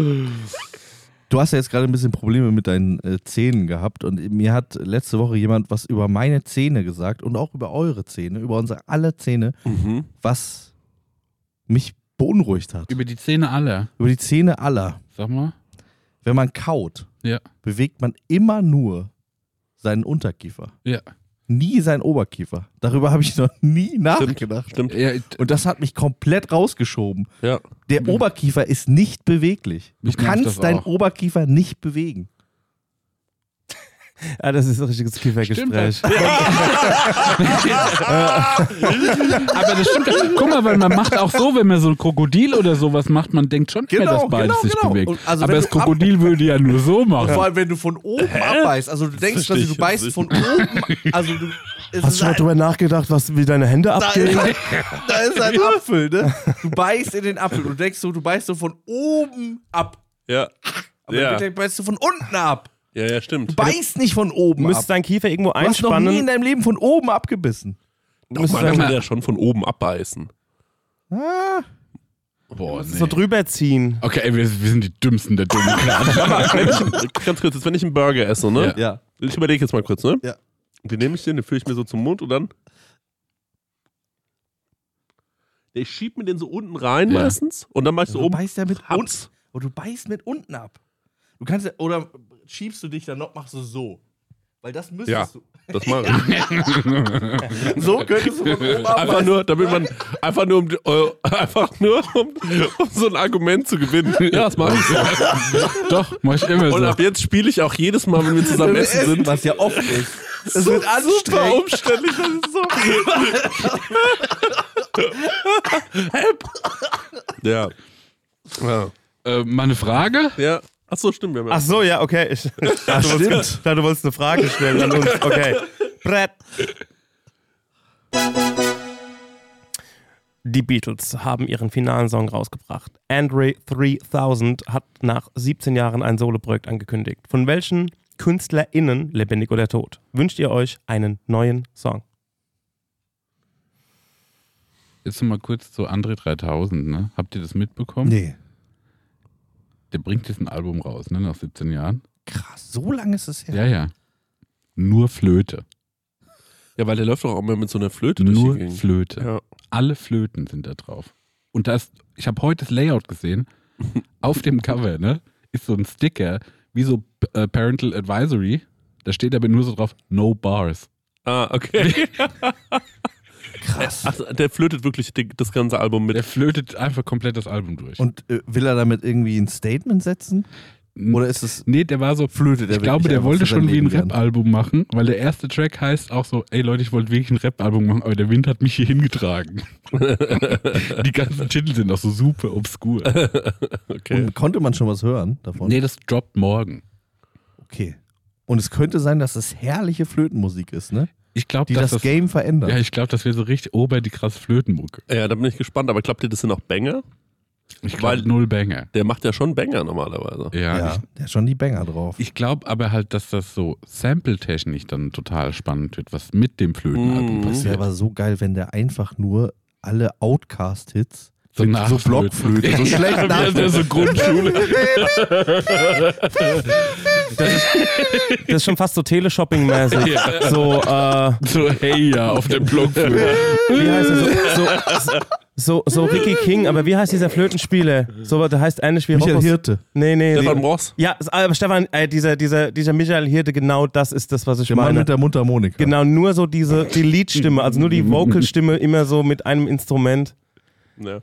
Du hast ja jetzt gerade ein bisschen Probleme mit deinen äh, Zähnen gehabt und mir hat letzte Woche jemand was über meine Zähne gesagt und auch über eure Zähne, über unsere alle Zähne, Mhm. was mich beunruhigt hat. Über die Zähne aller. Über die Zähne aller. Sag mal. Wenn man kaut, Ja. bewegt man immer nur seinen Unterkiefer, Ja. Nie seinen Oberkiefer. Darüber habe ich noch nie nachgedacht. Stimmt. ja Und das hat mich komplett rausgeschoben. Ja. Der Oberkiefer ist nicht beweglich. Du das kannst deinen auch. Oberkiefer nicht bewegen. Ja, das ist ein richtiges Kiefergespräch. [laughs] Aber das stimmt. Guck mal, weil man macht auch so, wenn man so ein Krokodil oder sowas macht, man denkt schon mehr, Genau, dass beides genau, sich genau. bewegt. Und also Aber das Krokodil würde ja nur so machen. Vor allem, wenn du von oben abbeißt. Also du denkst, dass du beißt von oben. Also du. Es Hast du schon drüber nachgedacht, was, wie deine Hände abgehen? da ist ein Apfel, ne? Du beißt in den Apfel. Du denkst so, du beißt so von oben ab. Ja. Aber Ja. ja. beißt du von unten ab. Ja, ja, stimmt. Du beißt nicht von oben Du müsstest ab. deinen Kiefer irgendwo Du hast noch nie in einspannen. deinem Leben von oben abgebissen. Doch, man kann ja schon von oben abbeißen. Ah, Boah, nee. So drüber ziehen. Okay, ey, wir, wir sind die Dümmsten der dummen [laughs] ich, ganz kurz, jetzt, wenn ich einen Burger esse, ne? ja. Ich überlege jetzt mal kurz, ne? Ja. Den nehme ich den, den führe ich mir so zum Mund und dann. Ich schieb mir den so unten rein Ja. meistens und dann mach ich so Du oben. beißt ja mit unten. Und du beißt mit unten ab. Du kannst ja, oder schiebst du dich dann noch, machst du so. Weil das müsstest Ja. du. Das mache [laughs] ich. [laughs] So könntest du von oben Einfach nur, damit man, einfach nur, um, die- äh, einfach nur um, um so ein Argument zu gewinnen. Ja, das mache ich so. Doch, mach ich immer Und so. ab jetzt spiele ich auch jedes Mal, wenn wir zusammen Beim essen sind. was ja oft ist. Es So wird super anstrengend. umständlich, das ist so. [laughs] ja. Ja. Äh, mal eine Frage? ja. Ach so, stimmt. Wir haben ja- Ach so, ja, okay. Ich, [laughs] Ach, du wolltest, ich dachte, du wolltest eine Frage stellen an uns. [laughs] Okay. Brett. Die Beatles haben ihren finalen Song rausgebracht. Andre 3000 hat nach 17 Jahren ein Soloprojekt angekündigt. Von welchen KünstlerInnen, lebendig oder tot, wünscht ihr euch einen neuen Song? Jetzt mal kurz zu André 3000, ne? Habt ihr das mitbekommen? Nee. Der bringt jetzt ein Album raus, ne? Nach 17 Jahren. Krass, so lange ist es her. Ja, ja. Nur Flöte. ja, weil der läuft doch auch immer mit so einer Flöte durch Nur die Gegend. Flöte. Ja. Alle Flöten sind da drauf. Und das, ich habe heute das Layout gesehen. [laughs] Auf dem Cover, ne? Ist so ein Sticker, wie so äh, Parental Advisory. Da steht aber nur so drauf, no bars. Ah, okay. [laughs] [laughs] Krass. Ach, der flötet wirklich die, das ganze Album mit. Der flötet einfach komplett das Album durch. Und äh, will er damit irgendwie ein Statement setzen? Oder ist es. Nee, der war so. Flöte, der ich glaube, der wollte schon wie ein. Rap-Album machen, weil der erste Track heißt auch so: Ey Leute, ich wollte wirklich ein Rap-Album machen, aber der Wind hat mich hier hingetragen. [laughs] Die ganzen Titel sind auch so super obskur. Okay. Und konnte man schon was hören davon? Nee, das droppt morgen. Okay. Und es könnte sein, dass es herrliche Flötenmusik ist, ne? Ich glaube, Die dass das, Game verändert. Ja, ich glaube, das wäre so richtig ober die krasse Flötenmucke. Ja, da bin ich gespannt. Aber glaubt ihr, das sind auch Banger? Ich glaube, null Banger. Der macht ja schon Banger normalerweise. Ja, ja, der hat schon die Banger drauf. ich, ich glaube aber halt, dass das so sample-technisch dann total spannend wird, was mit dem Flötenalbum Mhm. Das passiert. wäre aber so geil, wenn der einfach nur alle Outcast-Hits So so. Blockflöte, so [laughs] schlecht Ja, der nachflöten. so Grundschule. [laughs] [laughs] Das ist schon fast so Teleshopping-mäßig. So, äh, so, hey ja, auf dem Blockflöte. wie heißt er? So, so, so, so Ricky King, aber wie heißt dieser Flötenspieler? So, der heißt ähnlich wie Michael Rockos- Hirte. Nee, nee. Stefan Ross. Ja, aber Stefan, äh, dieser, dieser, dieser Michael Hirte, genau das ist das, was ich Der Mann meine. mit der Mundharmonika. Genau, nur so diese, die Leadstimme, also nur die [laughs] Vocalstimme immer so mit einem Instrument. Ja.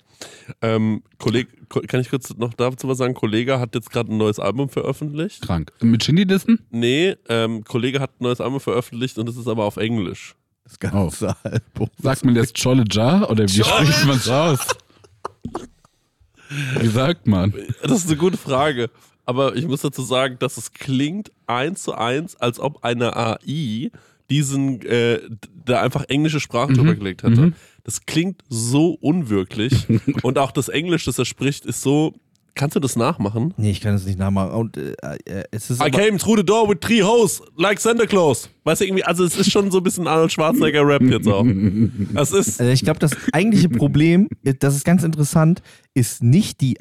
Ähm, Kollege, Ko- kann ich kurz noch dazu was sagen? Kollege hat jetzt gerade ein neues Album veröffentlicht. Krank. Mit Shindy Dissen? Nee, ähm, Kollege hat ein neues Album veröffentlicht und es ist aber auf Englisch. Das ganze Album. Sagt man jetzt Cholle Jar oder wie spricht man es aus? [laughs] Wie sagt man? Das ist eine gute Frage. aber ich muss dazu sagen, dass es klingt eins zu eins, als ob eine AI diesen, äh, da einfach englische Sprache drüber gelegt hätte. Mhm. Das klingt so unwirklich [laughs] und auch das Englisch, das er spricht, ist so. Kannst du das nachmachen? Nee, ich kann es nicht nachmachen. Und äh, äh, es ist I came through the door with three hoes, like Santa Claus. Weißt du, irgendwie, also es ist schon so ein bisschen Arnold Schwarzenegger-Rap jetzt auch. [laughs] Das ist, Also ich glaube, das eigentliche Problem, das ist ganz interessant, ist nicht die,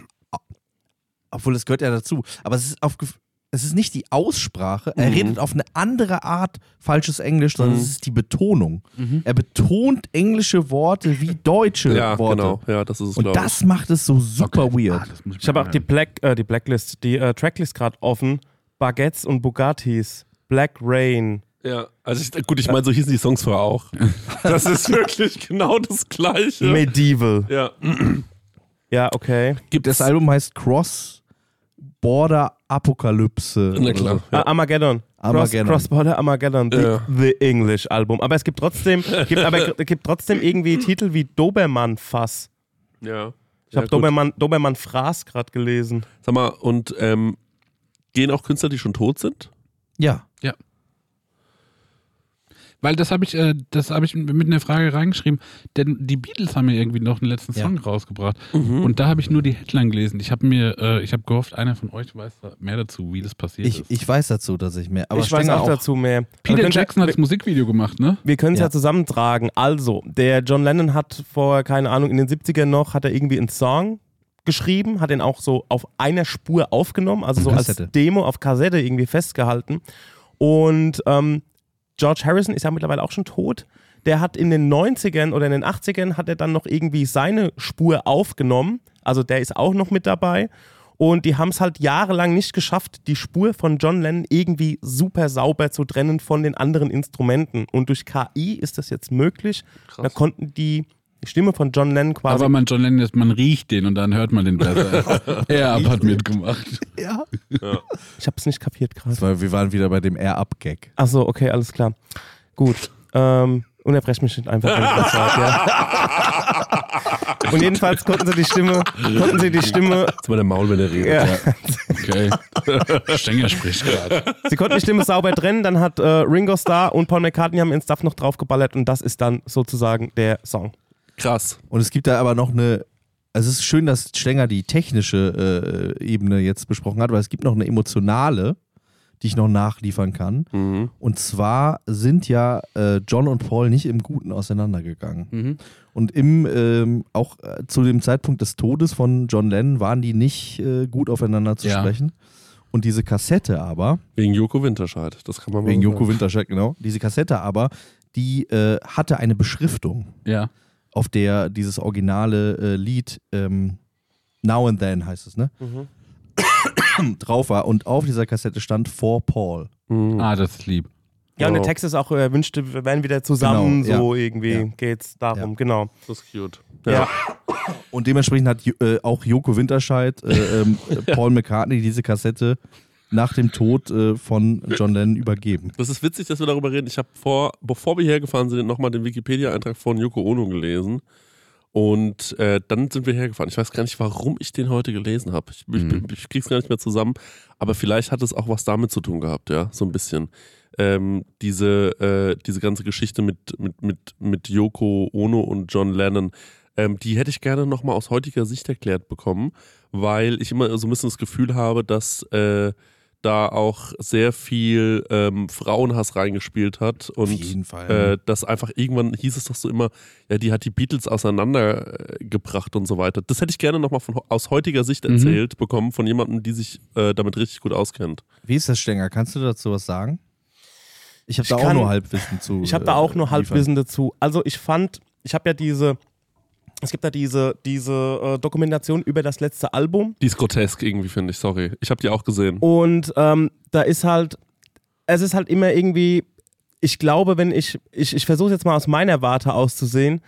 obwohl das gehört ja dazu, aber es ist, auf, es ist nicht die Aussprache. Er Mhm. redet auf eine andere Art falsches Englisch, sondern Mhm. es ist die Betonung. Er betont englische Worte wie deutsche ja, Worte. genau. Ja, das ist es, Und glaube ich. das macht es so super Okay. weird. Ah, das Ich habe auch die, Black, äh, die Blacklist, die äh, Tracklist gerade offen. Baguettes und Bugattis. Black Rain. Ja, also ich, gut, ich meine, so hießen die Songs vorher auch. [laughs] Das ist wirklich genau das Gleiche. Medieval. Ja. Ja, okay. Gibt Das Album heißt Cross Border Apokalypse. Na klar. so. Ah, Armageddon. Armageddon. Cross, Cross-Border Armageddon. The, Ja. the English Album. Aber es gibt trotzdem, gibt, aber es [laughs] gibt trotzdem irgendwie Titel wie Dobermann Fass. Ja. Ich habe gut. Dobermann, Dobermann Fraß gerade gelesen. Sag mal, und ähm, gehen auch Künstler, die schon tot sind? Ja. Weil das habe ich, äh, das habe ich mit einer Frage reingeschrieben, denn die Beatles haben ja irgendwie noch einen letzten Ja. Song rausgebracht Mhm. und da habe ich nur die Headline gelesen. Ich habe mir, äh, ich habe gehofft, einer von euch weiß mehr dazu, wie das passiert Ich, ist. ich weiß dazu, dass ich mehr. Aber ich weiß Stenger auch, dazu mehr. Peter können- Jackson hat das Musikvideo gemacht, ne? Wir können es ja. Ja. zusammentragen. Also, der John Lennon hat vor, keine Ahnung, in den 70ern noch, hat er irgendwie einen Song geschrieben, hat den auch so auf einer Spur aufgenommen, also so Kassette. als Demo auf Kassette irgendwie festgehalten. Und ähm, George Harrison ist ja mittlerweile auch schon tot. Der hat in den 90ern oder in den 80ern hat er dann noch irgendwie seine Spur aufgenommen. Also der ist auch noch mit dabei. Und die haben es halt jahrelang nicht geschafft, die Spur von John Lennon irgendwie super sauber zu trennen von den anderen Instrumenten. Und durch KI ist das jetzt möglich. Da konnten die die Stimme von John Lennon quasi. Aber man John Lennon ist, man riecht den und dann hört man den besser. [laughs] er hat mitgemacht. Ja. ich habe es nicht kapiert gerade. Das war, wir waren wieder bei dem Air-Up-Gag. Achso, okay, alles klar. Gut. Ähm, unterbrech mich nicht einfach, wenn ich was sage, ja. [laughs] Und jedenfalls konnten sie die Stimme, konnten sie die Stimme, Jetzt mal der Maul, wenn er redet. ja, Okay. Stenger spricht gerade. sie konnten die Stimme sauber trennen, dann hat äh, Ringo Starr und Paul McCartney haben ihren Stuff noch draufgeballert und das ist dann sozusagen der Song. Krass. Und es gibt da aber noch eine. Also es ist schön, dass Stenger die technische äh, Ebene jetzt besprochen hat, weil es gibt noch eine emotionale, die ich noch nachliefern kann. Mhm. Und zwar sind ja äh, John und Paul nicht im Guten auseinandergegangen. Mhm. Und im ähm, auch äh, zu dem Zeitpunkt des Todes von John Lennon waren die nicht äh, gut aufeinander zu Ja. sprechen. Und diese Kassette aber, Wegen Joko Winterscheid. Das kann man mal wegen Joko. Winterscheid, genau, diese Kassette aber, die äh, hatte eine Beschriftung. Ja. Auf der dieses originale äh, Lied ähm, Now and Then heißt es, ne? drauf war. Und auf dieser Kassette stand For Paul. Mhm. Ah, das ist lieb. Ja, und der. Text ist auch, er wünschte, wir wären wieder zusammen, Genau, so irgendwie Ja. geht's darum, Ja. genau. Das ist cute. Ja. Und dementsprechend hat äh, auch Joko Winterscheid, äh, ähm, [laughs] Paul McCartney diese Kassette nach dem Tod äh, von John Lennon übergeben. Das ist witzig, dass wir darüber reden. Ich habe vor, bevor wir hergefahren sind, nochmal den Wikipedia-Eintrag von Yoko Ono gelesen. Und äh, dann sind wir hergefahren. Ich weiß gar nicht, warum ich den heute gelesen habe. Ich, ich, Mhm. ich krieg's gar nicht mehr zusammen. Aber vielleicht hat es auch was damit zu tun gehabt, ja, so ein bisschen. Ähm, diese, äh, diese ganze Geschichte mit, mit, mit, mit Yoko Ono und John Lennon, ähm, die hätte ich gerne nochmal aus heutiger Sicht erklärt bekommen, weil ich immer so ein bisschen das Gefühl habe, dass äh, da auch sehr viel ähm, Frauenhass reingespielt hat und Auf jeden Fall. äh, dass einfach irgendwann hieß es doch so immer, ja, die hat die Beatles auseinandergebracht und so weiter. Das hätte ich gerne nochmal aus heutiger Sicht Mhm. erzählt bekommen von jemandem, die sich äh, damit richtig gut auskennt. Wie ist das, Stenger? Kannst du dazu was sagen? Ich habe da auch kann- nur Halbwissen zu. Ich habe da äh, auch nur liefern. Halbwissen dazu. Also ich fand, ich habe ja diese, es gibt ja diese, diese äh, Dokumentation über das letzte Album Die ist grotesk irgendwie, finde ich, sorry. Ich habe die auch gesehen. und ähm, da ist halt, es ist halt immer irgendwie, ich glaube, wenn ich, ich, ich versuche jetzt mal aus meiner Warte auszusehen,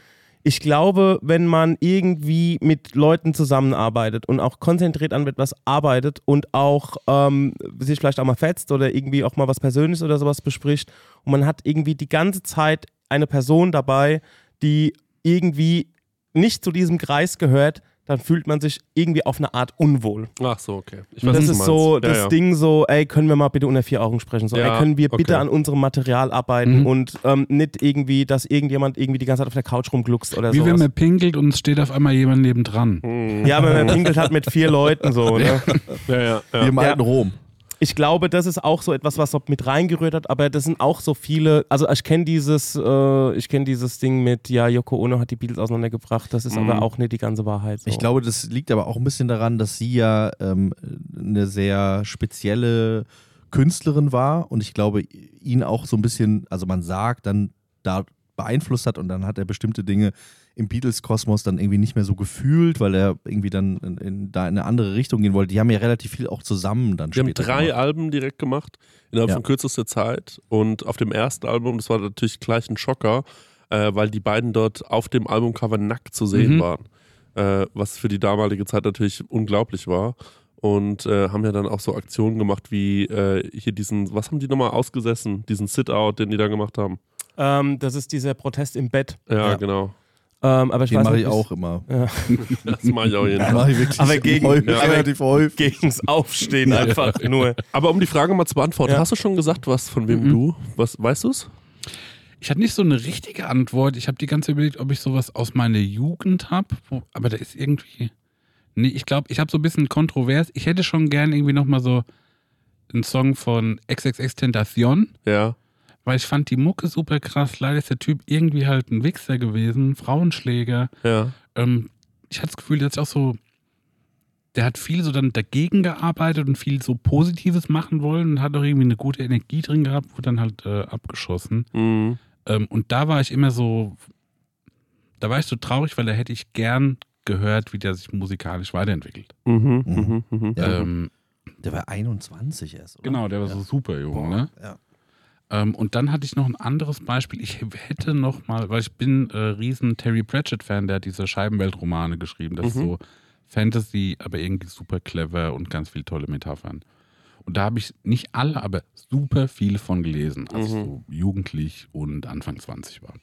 ich glaube, wenn man irgendwie mit Leuten zusammenarbeitet und auch konzentriert an etwas arbeitet und auch ähm, sich vielleicht auch mal fetzt oder irgendwie auch mal was Persönliches oder sowas bespricht und man hat irgendwie die ganze Zeit eine Person dabei, die irgendwie nicht zu diesem Kreis gehört, dann fühlt man sich irgendwie auf eine Art unwohl. Ach so, okay. Ich das was ist so. Ja, das ja. Ding so, ey, können wir mal bitte unter vier Augen sprechen? So, Ja, ey, können wir okay. bitte an unserem Material arbeiten Mhm. und ähm, nicht irgendwie, dass irgendjemand irgendwie die ganze Zeit auf der Couch rumgluckst oder Wie wenn sowas. man pinkelt und es steht auf einmal jemand nebendran. Hm. Ja, aber man pinkelt halt mit vier Leuten so, [laughs] ne? Ja, ja, Wie ja. im alten Rom. Ich glaube, das ist auch so etwas, was mit reingerührt hat, aber das sind auch so viele, also ich kenne dieses, äh, ich kenne dieses Ding mit, ja, Yoko Ono hat die Beatles auseinandergebracht, das ist Mhm. aber auch nicht die ganze Wahrheit. So. Ich glaube, das liegt aber auch ein bisschen daran, dass sie ja ähm, eine sehr spezielle Künstlerin war und ich glaube, ihn auch so ein bisschen, also man sagt, dann da beeinflusst hat und dann hat er bestimmte Dinge im Beatles-Kosmos dann irgendwie nicht mehr so gefühlt, weil er irgendwie dann in, in, da in eine andere Richtung gehen wollte. Die haben ja relativ viel auch zusammen dann Die haben drei gemacht. Alben direkt gemacht, innerhalb Ja. von kürzester Zeit. Und auf dem ersten Album, das war natürlich gleich ein Schocker, äh, weil die beiden dort auf dem Albumcover nackt zu sehen Mhm. waren. Äh, was für die damalige Zeit natürlich unglaublich war. Und äh, haben ja dann auch so Aktionen gemacht wie äh, hier diesen, was haben die nochmal ausgesessen? Diesen Sit-Out, den die da gemacht haben. ähm, das ist dieser Protest im Bett. Ja, Ja. genau. Ähm, aber ich Den mache ich auch immer. [laughs] Das mache ich auch jeden ich wirklich Aber [laughs] gegen- häufig, ja. relativ häufig. gegens Aufstehen einfach nur. Aber um die Frage mal zu beantworten, Ja. hast du schon gesagt, was von wem Mhm. du? Was weißt du es? Ich hatte nicht so eine richtige Antwort. Ich habe die ganze Zeit überlegt, ob ich sowas aus meiner Jugend habe. Aber da ist irgendwie. Nee, ich glaube, ich habe so ein bisschen kontrovers. Ich hätte schon gern irgendwie nochmal so einen Song von XXX Tentacion, Ja. Weil ich fand die Mucke super krass. Leider ist der Typ irgendwie halt ein Wichser gewesen, Frauenschläger. Ja. Ähm, ich hatte das Gefühl, der hat sich auch so. Der hat viel so dann dagegen gearbeitet und viel so Positives machen wollen und hat auch irgendwie eine gute Energie drin gehabt, wurde dann halt äh, abgeschossen. Mhm. Ähm, und da war ich immer so, da war ich so traurig, weil da hätte ich gern gehört, wie der sich musikalisch weiterentwickelt. Mhm. Mhm. Mhm. Mhm. Ja. Ähm, Der war 21 erst, oder? genau, der war Ja. so super jung, Boah, ne? ja. Ähm, und dann hatte ich noch ein anderes Beispiel. Ich hätte noch mal, weil ich bin äh, riesen Terry Pratchett-Fan, der hat diese Scheibenweltromane geschrieben. Das ist Mhm. so Fantasy, aber irgendwie super clever und ganz viele tolle Metaphern. Und da habe ich nicht alle, aber super viele von gelesen, als ich Mhm. so jugendlich und Anfang 20 war.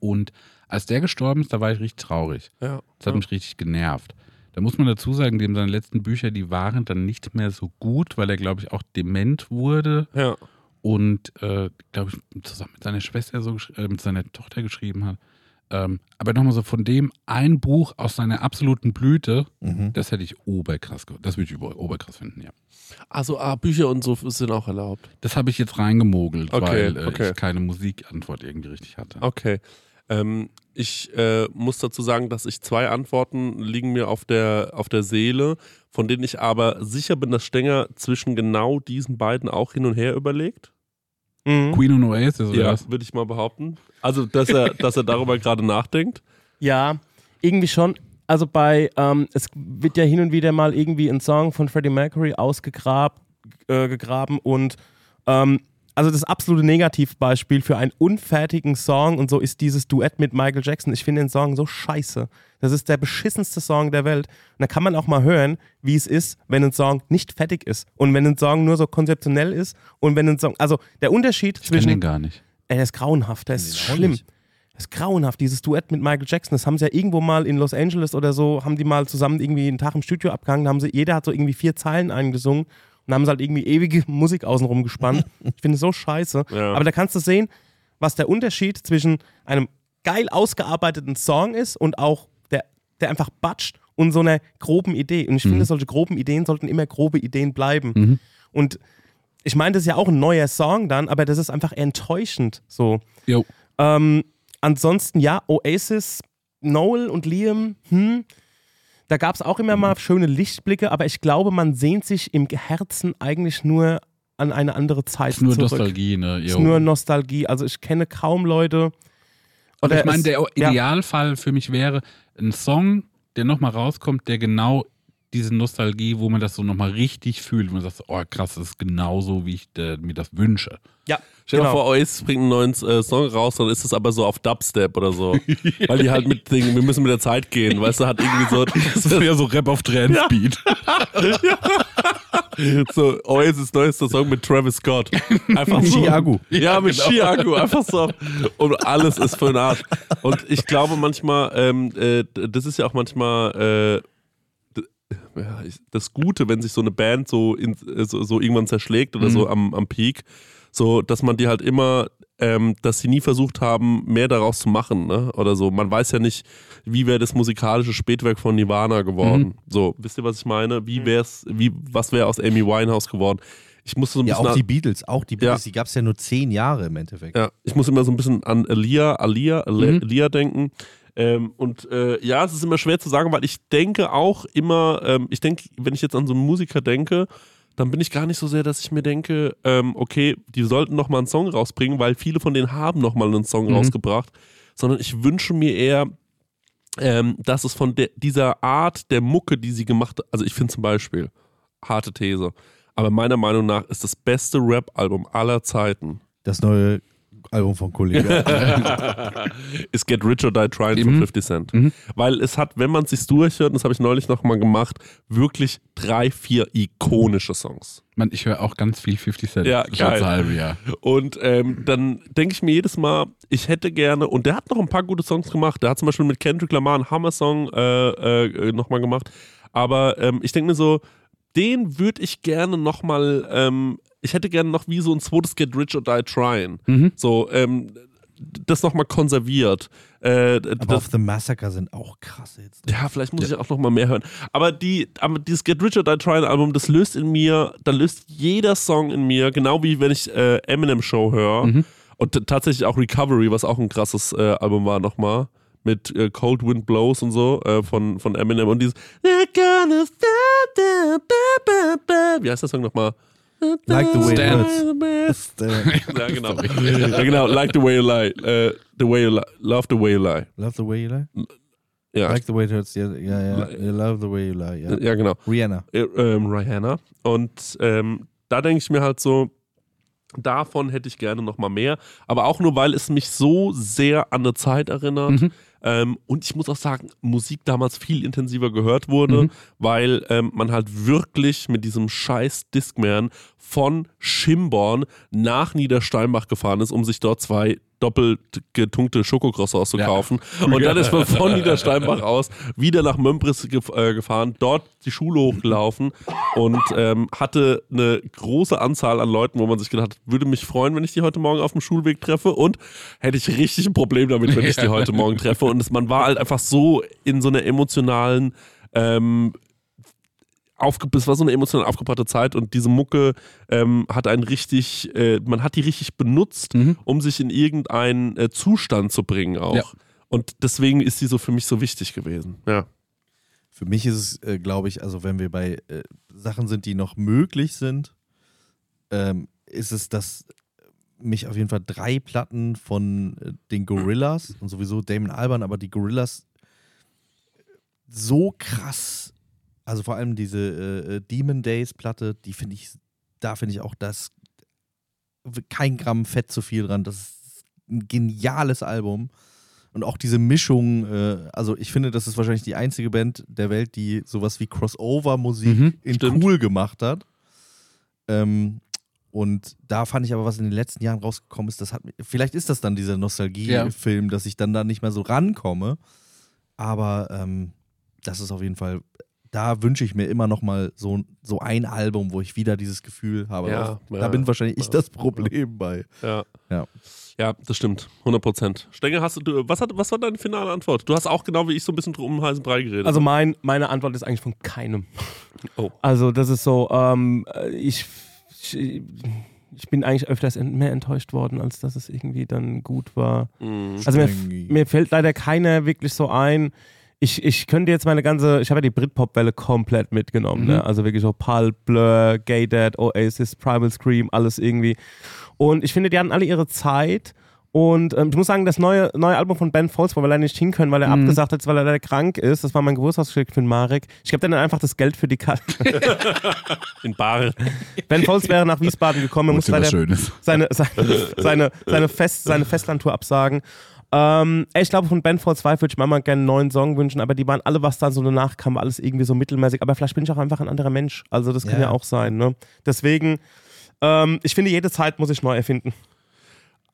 Und als der gestorben ist, da war ich richtig traurig. Ja. Das hat mich richtig genervt. Da muss man dazu sagen, dem seine letzten Bücher, die waren dann nicht mehr so gut, weil er, glaube ich, auch dement wurde ja. Und, äh, glaube ich, zusammen mit seiner Schwester, so, äh, mit seiner Tochter geschrieben hat. Ähm, aber nochmal so von dem ein Buch aus seiner absoluten Blüte, Mhm. das hätte ich oberkrass, das würde ich über, oberkrass finden, ja. Also ah, Bücher und so sind auch erlaubt. Das habe ich jetzt reingemogelt, Okay, weil äh, okay. ich keine Musikantwort irgendwie richtig hatte. Okay. Ähm, ich äh, muss dazu sagen, dass ich zwei Antworten liegen mir auf der, auf der Seele, von denen ich aber sicher bin, dass Stenger zwischen genau diesen beiden auch hin und her überlegt. Mhm. Queen und Oasis oder Ja, was? würde ich mal behaupten. Also, dass er, [laughs] dass er darüber gerade nachdenkt. Ja, irgendwie schon. Also bei, ähm, es wird ja hin und wieder mal irgendwie ein Song von Freddie Mercury ausgegraben äh, gegraben und ähm, also das absolute Negativbeispiel für einen unfertigen Song und so ist dieses Duett mit Michael Jackson. Ich finde den Song so scheiße. Das ist der beschissenste Song der Welt. Und da kann man auch mal hören, wie es ist, wenn ein Song nicht fertig ist und wenn ein Song nur so konzeptionell ist und wenn ein Song, also der Unterschied Ich kenne zwischen den gar nicht. Ey, der ist grauenhaft, der ist schlimm. nicht. Das ist grauenhaft, dieses Duett mit Michael Jackson. Das haben sie ja irgendwo mal in Los Angeles oder so, haben die mal zusammen irgendwie einen Tag im Studio abgehangen. Da haben sie, jeder hat so irgendwie vier Zeilen eingesungen und haben sie halt irgendwie ewige [laughs] Musik außenrum gespannt. ich finde es so scheiße. [laughs] Ja. Aber da kannst du sehen, was der Unterschied zwischen einem geil ausgearbeiteten Song ist und auch der, der einfach batscht und so einer groben Idee. Und ich finde, solche groben Ideen sollten immer grobe Ideen bleiben. Mhm. Und ich meine, das ist ja auch ein neuer Song dann, aber das ist einfach enttäuschend so. Ähm, ansonsten, ja, Oasis, Noel und Liam, hm, da gab es auch immer mal schöne Lichtblicke, aber ich glaube, man sehnt sich im Herzen eigentlich nur an eine andere Zeit Ist nur zurück. Nostalgie, ne? Ist Jo. nur Nostalgie. Also ich kenne kaum Leute. Und ich meine, der ja. Idealfall für mich wäre ein Song, der nochmal rauskommt, der genau diese Nostalgie, wo man das so nochmal richtig fühlt, wo man sagt, oh krass, das ist genauso, wie ich äh, mir das wünsche. Ja, Stell dir genau. vor, Oasis bringt einen neuen äh, Song raus, dann ist es aber so auf Dubstep oder so. [laughs] Weil die halt mit Dingen, wir müssen mit der Zeit gehen, weißt du, hat irgendwie so. [laughs] Das ist ja so Rap auf Trendspeed. [laughs] so Oasis neuester Song mit Travis Scott. Einfach so. Chiago. Ja, mit Chiago. Einfach so. Und alles ist für den Arsch. Und ich glaube manchmal, ähm, äh, das ist ja auch manchmal äh, ja, das Gute, wenn sich so eine Band so, in, äh, so, so irgendwann zerschlägt oder so am, am Peak, so, dass man die halt immer, ähm, dass sie nie versucht haben, mehr daraus zu machen, ne? Oder so. Man weiß ja nicht, wie wäre das musikalische Spätwerk von Nirvana geworden. So, wisst ihr, was ich meine? Wie wär's, wie, was wäre aus Amy Winehouse geworden? Ich musste so ein Ja, bisschen auch die Beatles, auch die Beatles, die gab es ja nur zehn Jahre im Endeffekt. ja, ich muss immer so ein bisschen an Alia, Alia, Alia, Mhm. Alia denken. Ähm, und äh, ja, es ist immer schwer zu sagen, weil ich denke auch immer, ähm, ich denke, wenn ich jetzt an so einen Musiker denke, dann bin ich gar nicht so sehr, dass ich mir denke, ähm, okay, die sollten noch mal einen Song rausbringen, weil viele von denen haben noch mal einen Song Mhm. rausgebracht, sondern ich wünsche mir eher, ähm, dass es von der, dieser Art der Mucke, die sie gemacht hat, also ich finde zum Beispiel, harte These, aber meiner Meinung nach ist das beste Rap-Album aller Zeiten Das neue Album von Kollege. [laughs] ist Get Rich or Die Trying von Mhm. 50 Cent. Mhm. Weil es hat, wenn man es sich durchhört, und das habe ich neulich noch mal gemacht, wirklich drei, vier ikonische Songs. Man, ich höre auch ganz viel 50 Cent. Ja, geil. halbe Jahr. Und ähm, dann denke ich mir jedes Mal, ich hätte gerne, und der hat noch ein paar gute Songs gemacht. Der hat zum Beispiel mit Kendrick Lamar einen Hammer-Song äh, äh, nochmal gemacht. Aber ähm, ich denke mir so, den würde ich gerne nochmal, ähm, ich hätte gerne noch wie so ein zweites Get Rich or Die Trying. Mhm. So, ähm, das nochmal konserviert. Äh, Aber das, The Massacre sind auch krasse Hits. drin. ja, vielleicht muss ich auch noch mal mehr hören. Aber, die, aber dieses Get Rich or Die Trying Album, das löst in mir, da löst jeder Song in mir, genau wie wenn ich äh, Eminem Show höre. Mhm. Und tatsächlich auch Recovery, was auch ein krasses äh, Album war nochmal. Mit äh, Cold Wind Blows und so äh, von, von Eminem. Und dieses. Wie heißt der Song nochmal? Like the way it Stand. hurts. Äh, [laughs] Ja, genau. ja, genau. Like the way you lie. Äh, the way you lie. Love the way you lie. Love the way you lie? Ja, Like the way it hurts. Ja, ja, ja. You Love the way you lie. Ja. ja genau. Rihanna. äh, ähm, Rihanna. Und ähm, da denke ich mir halt so, davon hätte ich gerne noch mal mehr. Aber auch nur, weil es mich so sehr an eine Zeit erinnert. Mhm. Ähm, und ich muss auch sagen, Musik damals viel intensiver gehört wurde, Mhm. weil ähm, man halt wirklich mit diesem scheiß Discman von Schimborn nach Niedersteinbach gefahren ist, um sich dort zwei doppelt getunkte Schokocroissants zu Ja. kaufen. Und dann [laughs] ist man von Niedersteinbach aus wieder nach Mömbris äh, gefahren, dort die Schule hochgelaufen und ähm, hatte eine große Anzahl an Leuten, wo man sich gedacht hat, würde mich freuen, wenn ich die heute Morgen auf dem Schulweg treffe und hätte ich richtig ein Problem damit, wenn ich die [laughs] heute Morgen treffe. Und es, man war halt einfach so in so einer emotionalen ähm, aufge es war so eine emotional aufgebrachte Zeit und diese Mucke ähm, hat einen richtig, äh, man hat die richtig benutzt, Mhm. um sich in irgendeinen äh, Zustand zu bringen auch. Ja. Und deswegen ist sie so für mich so wichtig gewesen. Ja. Für mich ist es, äh, glaube ich, also wenn wir bei äh, Sachen sind, die noch möglich sind, ähm, ist es, dass mich auf jeden Fall drei Platten von äh, den Gorillas und sowieso Damon Alban, aber die Gorillas so krass, also vor allem diese äh, äh, Demon Days Platte, die finde ich, da finde ich auch das kein Gramm Fett zu viel dran. Das ist ein geniales Album. Und auch diese Mischung, äh, also ich finde, das ist wahrscheinlich die einzige Band der Welt, die sowas wie Crossover-Musik Mhm, in stimmt. cool gemacht hat. Ähm, und da fand ich aber, was in den letzten Jahren rausgekommen ist, das hat vielleicht ist das dann dieser Nostalgie-Film, dass ich dann da nicht mehr so rankomme. Aber ähm, das ist auf jeden Fall, da wünsche ich mir immer noch mal so, so ein Album, wo ich wieder dieses Gefühl habe. Ja, Auch- ja, da bin wahrscheinlich ich ja, das Problem bei. Ja. Ja. Ja, das stimmt. 100 Prozent. Stengel, hast du, was, hat, was war deine finale Antwort? Du hast auch genau wie ich so ein bisschen drum um heißen Brei geredet. Also mein, meine Antwort ist eigentlich von keinem. [laughs] Oh. Also das ist so, ähm, ich, ich, ich bin eigentlich öfters mehr enttäuscht worden, als dass es irgendwie dann gut war. Mhm. Also mir, mir fällt leider keiner wirklich so ein. Ich, ich könnte jetzt meine ganze, ich habe ja die Britpop-Welle komplett mitgenommen. Mhm. Ne? Also wirklich so Pulp, Blur, Gay Dad, Oasis, Primal Scream, alles irgendwie. Und ich finde, die hatten alle ihre Zeit. Und ähm, ich muss sagen, das neue, neue Album von Ben Folds, wo wir leider nicht hin können, weil er Mhm. abgesagt hat, weil er leider krank ist. Das war mein Geburtstagsgeschenk für den Marek. Ich gebe dann einfach das Geld für die Karte. [laughs] In Bar. ben Folds wäre nach Wiesbaden gekommen, er muss leider seine, seine, [laughs] seine, seine, Fest, seine Festlandtour absagen. Ähm, ich glaube, von Band 2 würde ich mir mal gerne einen neuen Song wünschen, aber die waren alle, was dann so danach kam, alles irgendwie so mittelmäßig. Aber vielleicht bin ich auch einfach ein anderer Mensch. Also, das kann ja, Ja. auch sein, ne? Deswegen, ähm, ich finde, jede Zeit muss ich neu erfinden.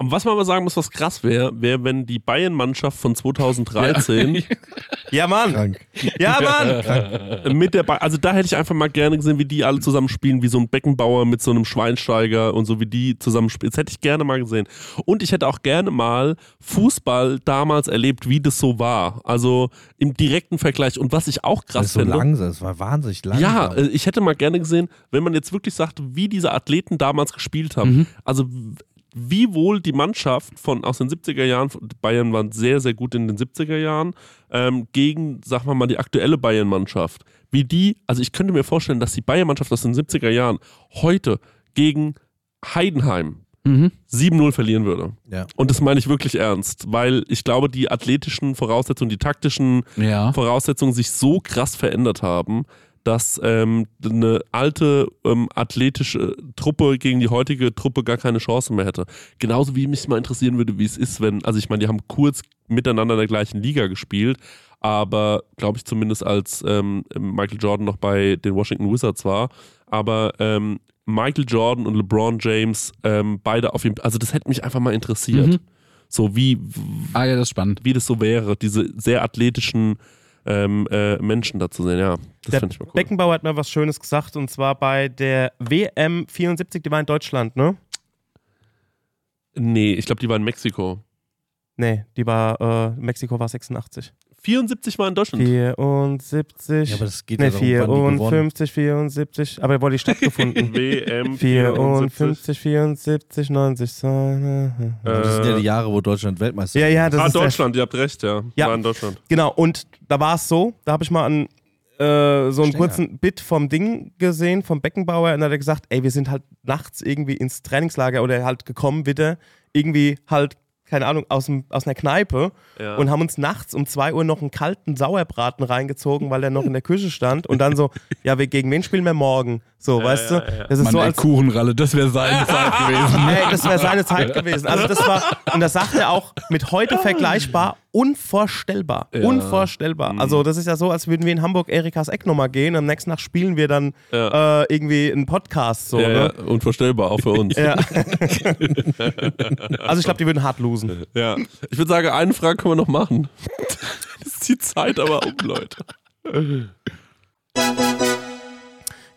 Und was man aber sagen muss, was krass wäre, wäre, wenn die Bayern-Mannschaft von 2013 [laughs] Ja, Mann! Krank. Ja, Mann! [laughs] mit der, Ba- also da hätte ich einfach mal gerne gesehen, wie die alle zusammen spielen, wie so ein Beckenbauer mit so einem Schweinsteiger und so wie die zusammen spielen. Das hätte ich gerne mal gesehen. Und ich hätte auch gerne mal Fußball damals erlebt, wie das so war. Also im direkten Vergleich. Und was ich auch Das krass ist so finde. langsam, das war wahnsinnig langsam. Ja, äh, ich hätte mal gerne gesehen, wenn man jetzt wirklich sagt, wie diese Athleten damals gespielt haben. Also w- wie wohl die Mannschaft von aus den 70er Jahren, Bayern waren sehr, sehr gut in den 70er Jahren, ähm, gegen, sagen wir mal, die aktuelle Bayern-Mannschaft. Wie die, also ich könnte mir vorstellen, dass die Bayern-Mannschaft aus den 70er Jahren heute gegen Heidenheim Mhm. 7-0 verlieren würde. Ja. Und das meine ich wirklich ernst, weil ich glaube, die athletischen Voraussetzungen, die taktischen Ja. Voraussetzungen sich so krass verändert haben, dass ähm, eine alte ähm, athletische Truppe gegen die heutige Truppe gar keine Chance mehr hätte. Genauso wie mich mal interessieren würde, wie es ist, wenn, also ich meine, die haben kurz miteinander in der gleichen Liga gespielt, aber glaube ich zumindest als ähm, Michael Jordan noch bei den Washington Wizards war, aber ähm, Michael Jordan und LeBron James ähm, beide auf ihm, also das hätte mich einfach mal interessiert. Mhm. So wie, Ah ja, das spannend. wie das so wäre, diese sehr athletischen ähm, äh, Menschen da zu sehen. Ja, das finde ich mal cool. Beckenbauer hat mir was Schönes gesagt und zwar bei der WM 74, die war in Deutschland, ne? Nee, ich glaube, die war in Mexiko. Nee, die war, äh, Mexiko war 86. 74 war in Deutschland. 74. Ja, aber das geht nee, ja darum, wann die gewonnen 54, 74. Aber wo die stattgefunden? WM 54, 74, 90. so, Ja, Das sind ja die Äh, Jahre, wo Deutschland Weltmeister Ja, ja, das ah, ist Deutschland, ihr habt recht, ja. Ja. War in Deutschland. Genau, und da war es so, da habe ich mal einen, äh, so einen Stenger. kurzen Bit vom Ding gesehen, vom Beckenbauer, und da hat er gesagt, ey, wir sind halt nachts irgendwie ins Trainingslager oder halt gekommen wieder, irgendwie halt, keine Ahnung, aus, dem, aus einer Kneipe Ja. und haben uns nachts um 2 Uhr noch einen kalten Sauerbraten reingezogen, weil der noch in der Küche stand und dann so, [laughs] ja, wir, gegen wen spielen wir morgen? So, weißt ja, du? ja. Das ist Mann, so ey, als Kuchenralle, das wäre seine [laughs] Zeit gewesen. Ey, das wäre seine Zeit [laughs] gewesen. Also das war, und das sagt er auch, mit heute vergleichbar, unvorstellbar. Ja. Unvorstellbar. Also das ist ja so, als würden wir in Hamburg Erikas Eck nochmal gehen und am nächsten Tag spielen wir dann Ja. äh, irgendwie einen Podcast. So, ja, ne? ja, unvorstellbar, auch für uns. [laughs] Also ich glaube, die würden hart losen. Ja. Ich würde sagen, eine Frage können wir noch machen. [laughs] Das ist die Zeit aber um, Leute.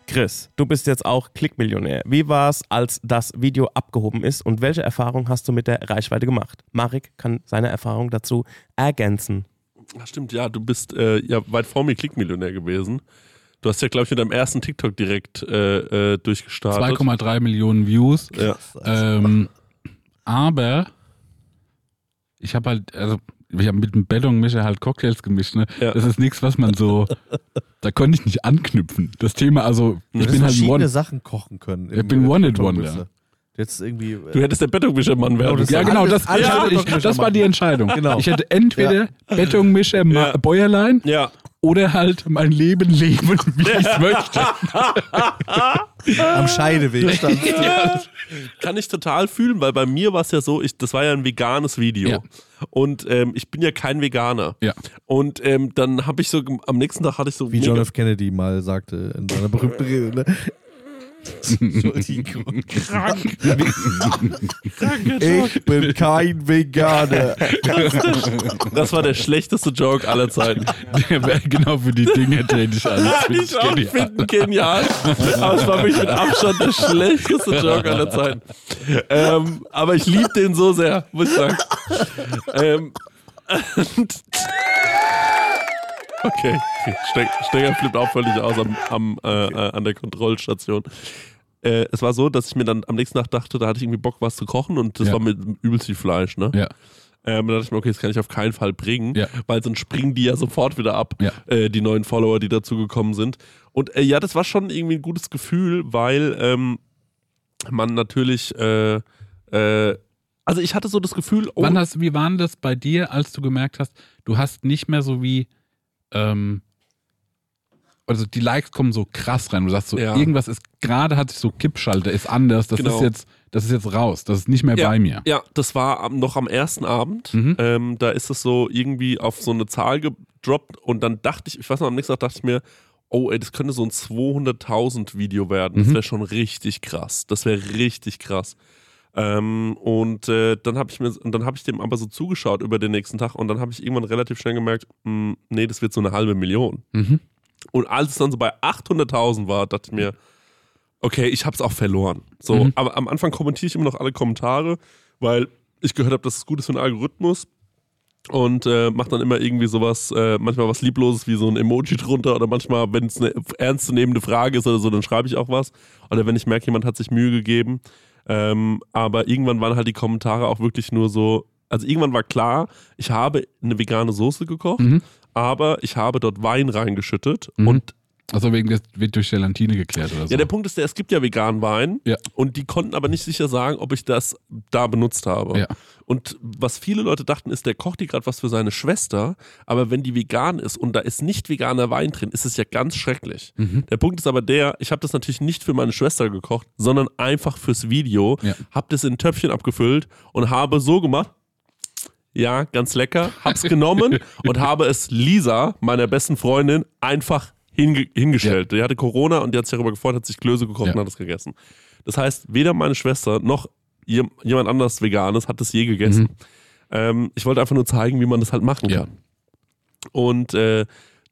Chris, du bist jetzt auch Klickmillionär. Wie war es, als das Video abgehoben ist und welche Erfahrung hast du mit der Reichweite gemacht? Marek kann seine Erfahrung dazu ergänzen. Ach, stimmt, ja, du bist äh, ja weit vor mir Klickmillionär gewesen. Du hast ja, glaube ich, mit deinem ersten TikTok direkt äh, äh, durchgestartet. 2,3 Millionen Views. Ja. Ähm, aber ich habe halt, also ich habe mit dem Bellongmischer halt Cocktails gemischt. Ne? Ja. Das ist nichts, was man so, da konnte ich nicht anknüpfen. Das Thema, also ich Du bin halt verschiedene One. Sachen kochen können. Ich bin äh, One It. Wonder. Jetzt irgendwie. Du hättest der Bettungmischermann werden das können. Ja, genau, Alles- das, alles ich, Betonmischer ich, das war die Entscheidung. Genau. Ich hätte entweder Betonmischer Ja. Bäuerlein Ja. Oder halt mein Leben leben, [laughs] wie ich es möchte. am Scheideweg stand. Kann ich total fühlen, weil bei mir war es ja so, ich, das war ja ein veganes Video. Ja. Und ähm, ich bin ja kein Veganer. Ja. Und ähm, dann habe ich so, am nächsten Tag hatte ich so. Wie John F. Kennedy mal sagte in seiner berühmten Rede. Entschuldigung. [laughs] Ich bin kein Veganer. Das war der schlechteste Joke aller Zeiten. Der wäre genau für die Dinge alles. Finde ich auch, ich finde ihn genial. Aber es war wirklich mit Abstand der schlechteste Joke aller Zeiten. Ähm, aber ich liebe den so sehr, muss ich sagen. Ähm, [laughs] und- okay, Ste Stenger flippt auch völlig aus am, am, äh, äh, an der Kontrollstation. Äh, es war so, dass ich mir dann am nächsten Tag dachte, da hatte ich irgendwie Bock, was zu kochen und das Ja. war mit übelst viel Fleisch, ne? Ja. Ähm, da dachte ich mir, okay, das kann ich auf keinen Fall bringen, Ja. weil sonst springen die ja sofort wieder ab, Ja. äh, die neuen Follower, die dazugekommen sind. Und äh, ja, das war schon irgendwie ein gutes Gefühl, weil ähm, man natürlich, äh, äh, also ich hatte so das Gefühl, oh, Wann hast, wie war denn das bei dir, als du gemerkt hast, du hast nicht mehr so wie, ähm, also die Likes kommen so krass rein. Du sagst so, Ja. irgendwas ist, gerade hat sich so Kippschalter, ist anders. Das Genau. ist jetzt, das ist jetzt raus, das ist nicht mehr Ja. bei mir. Ja, das war noch am ersten Abend. Mhm. Ähm, da ist es so irgendwie auf so eine Zahl gedroppt und dann dachte ich, ich weiß noch, am nächsten Tag dachte ich mir, oh ey, das könnte so ein 200.000 Video werden. Das Mhm. wäre schon richtig krass. Das wäre richtig krass. Ähm, und äh, dann habe ich mir, und dann habe ich dem aber so zugeschaut über den nächsten Tag und dann habe ich irgendwann relativ schnell gemerkt, mh, nee, das wird so eine halbe Million. Mhm. Und als es dann so bei 800.000 war, dachte ich mir, okay, ich habe es auch verloren. So, Mhm. aber am Anfang kommentiere ich immer noch alle Kommentare, weil ich gehört habe, dass es gut ist für den Algorithmus. Und äh, mache dann immer irgendwie sowas, äh, manchmal was Liebloses wie so ein Emoji drunter oder manchmal, wenn es eine ernstzunehmende Frage ist oder so, dann schreibe ich auch was. Oder wenn ich merke, jemand hat sich Mühe gegeben. Ähm, aber irgendwann waren halt die Kommentare auch wirklich nur so, also irgendwann war klar, ich habe eine vegane Soße gekocht, Mhm. aber ich habe dort Wein reingeschüttet Mhm. und Also wegen des wird durch Gelatine geklärt oder so. ja, der Punkt ist der, es gibt ja veganen Wein Ja. und die konnten aber nicht sicher sagen, ob ich das da benutzt habe. Ja. Und was viele Leute dachten, ist, der kocht die gerade was für seine Schwester, aber wenn die vegan ist und da ist nicht veganer Wein drin, ist es ja ganz schrecklich. Mhm. Der Punkt ist aber der, ich habe das natürlich nicht für meine Schwester gekocht, sondern einfach fürs Video, Ja. habe das in ein Töpfchen abgefüllt und habe so gemacht, ja, ganz lecker, hab's genommen [laughs] und habe es Lisa, meiner besten Freundin, einfach hinge hingestellt. Die hatte Corona und die hat sich darüber gefreut, hat sich Klöße gekocht Ja. und hat es gegessen. Das heißt, weder meine Schwester noch jem- jemand anders Veganes hat das je gegessen. Ähm, ich wollte einfach nur zeigen, wie man das halt machen Ja. kann. Und äh,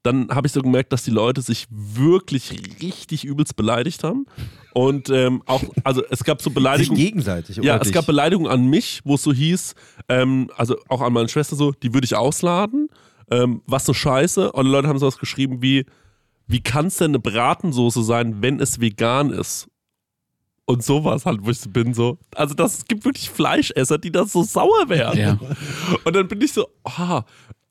dann habe ich so gemerkt, dass die Leute sich wirklich richtig übelst beleidigt haben. Und ähm, auch, also es gab so Sich Beleidigungen. gegenseitig. Ja, oder es dich? gab Beleidigungen an mich, wo es so hieß, ähm, also auch an meine Schwester so, die würde ich ausladen. Ähm, was so scheiße. Und die Leute haben sowas geschrieben wie, wie kann es denn eine Bratensoße sein, wenn es vegan ist? Und sowas halt, wo ich so bin, so. Also, das, es gibt wirklich Fleischesser, die da so sauer werden. Ja. Und dann bin ich so, ah.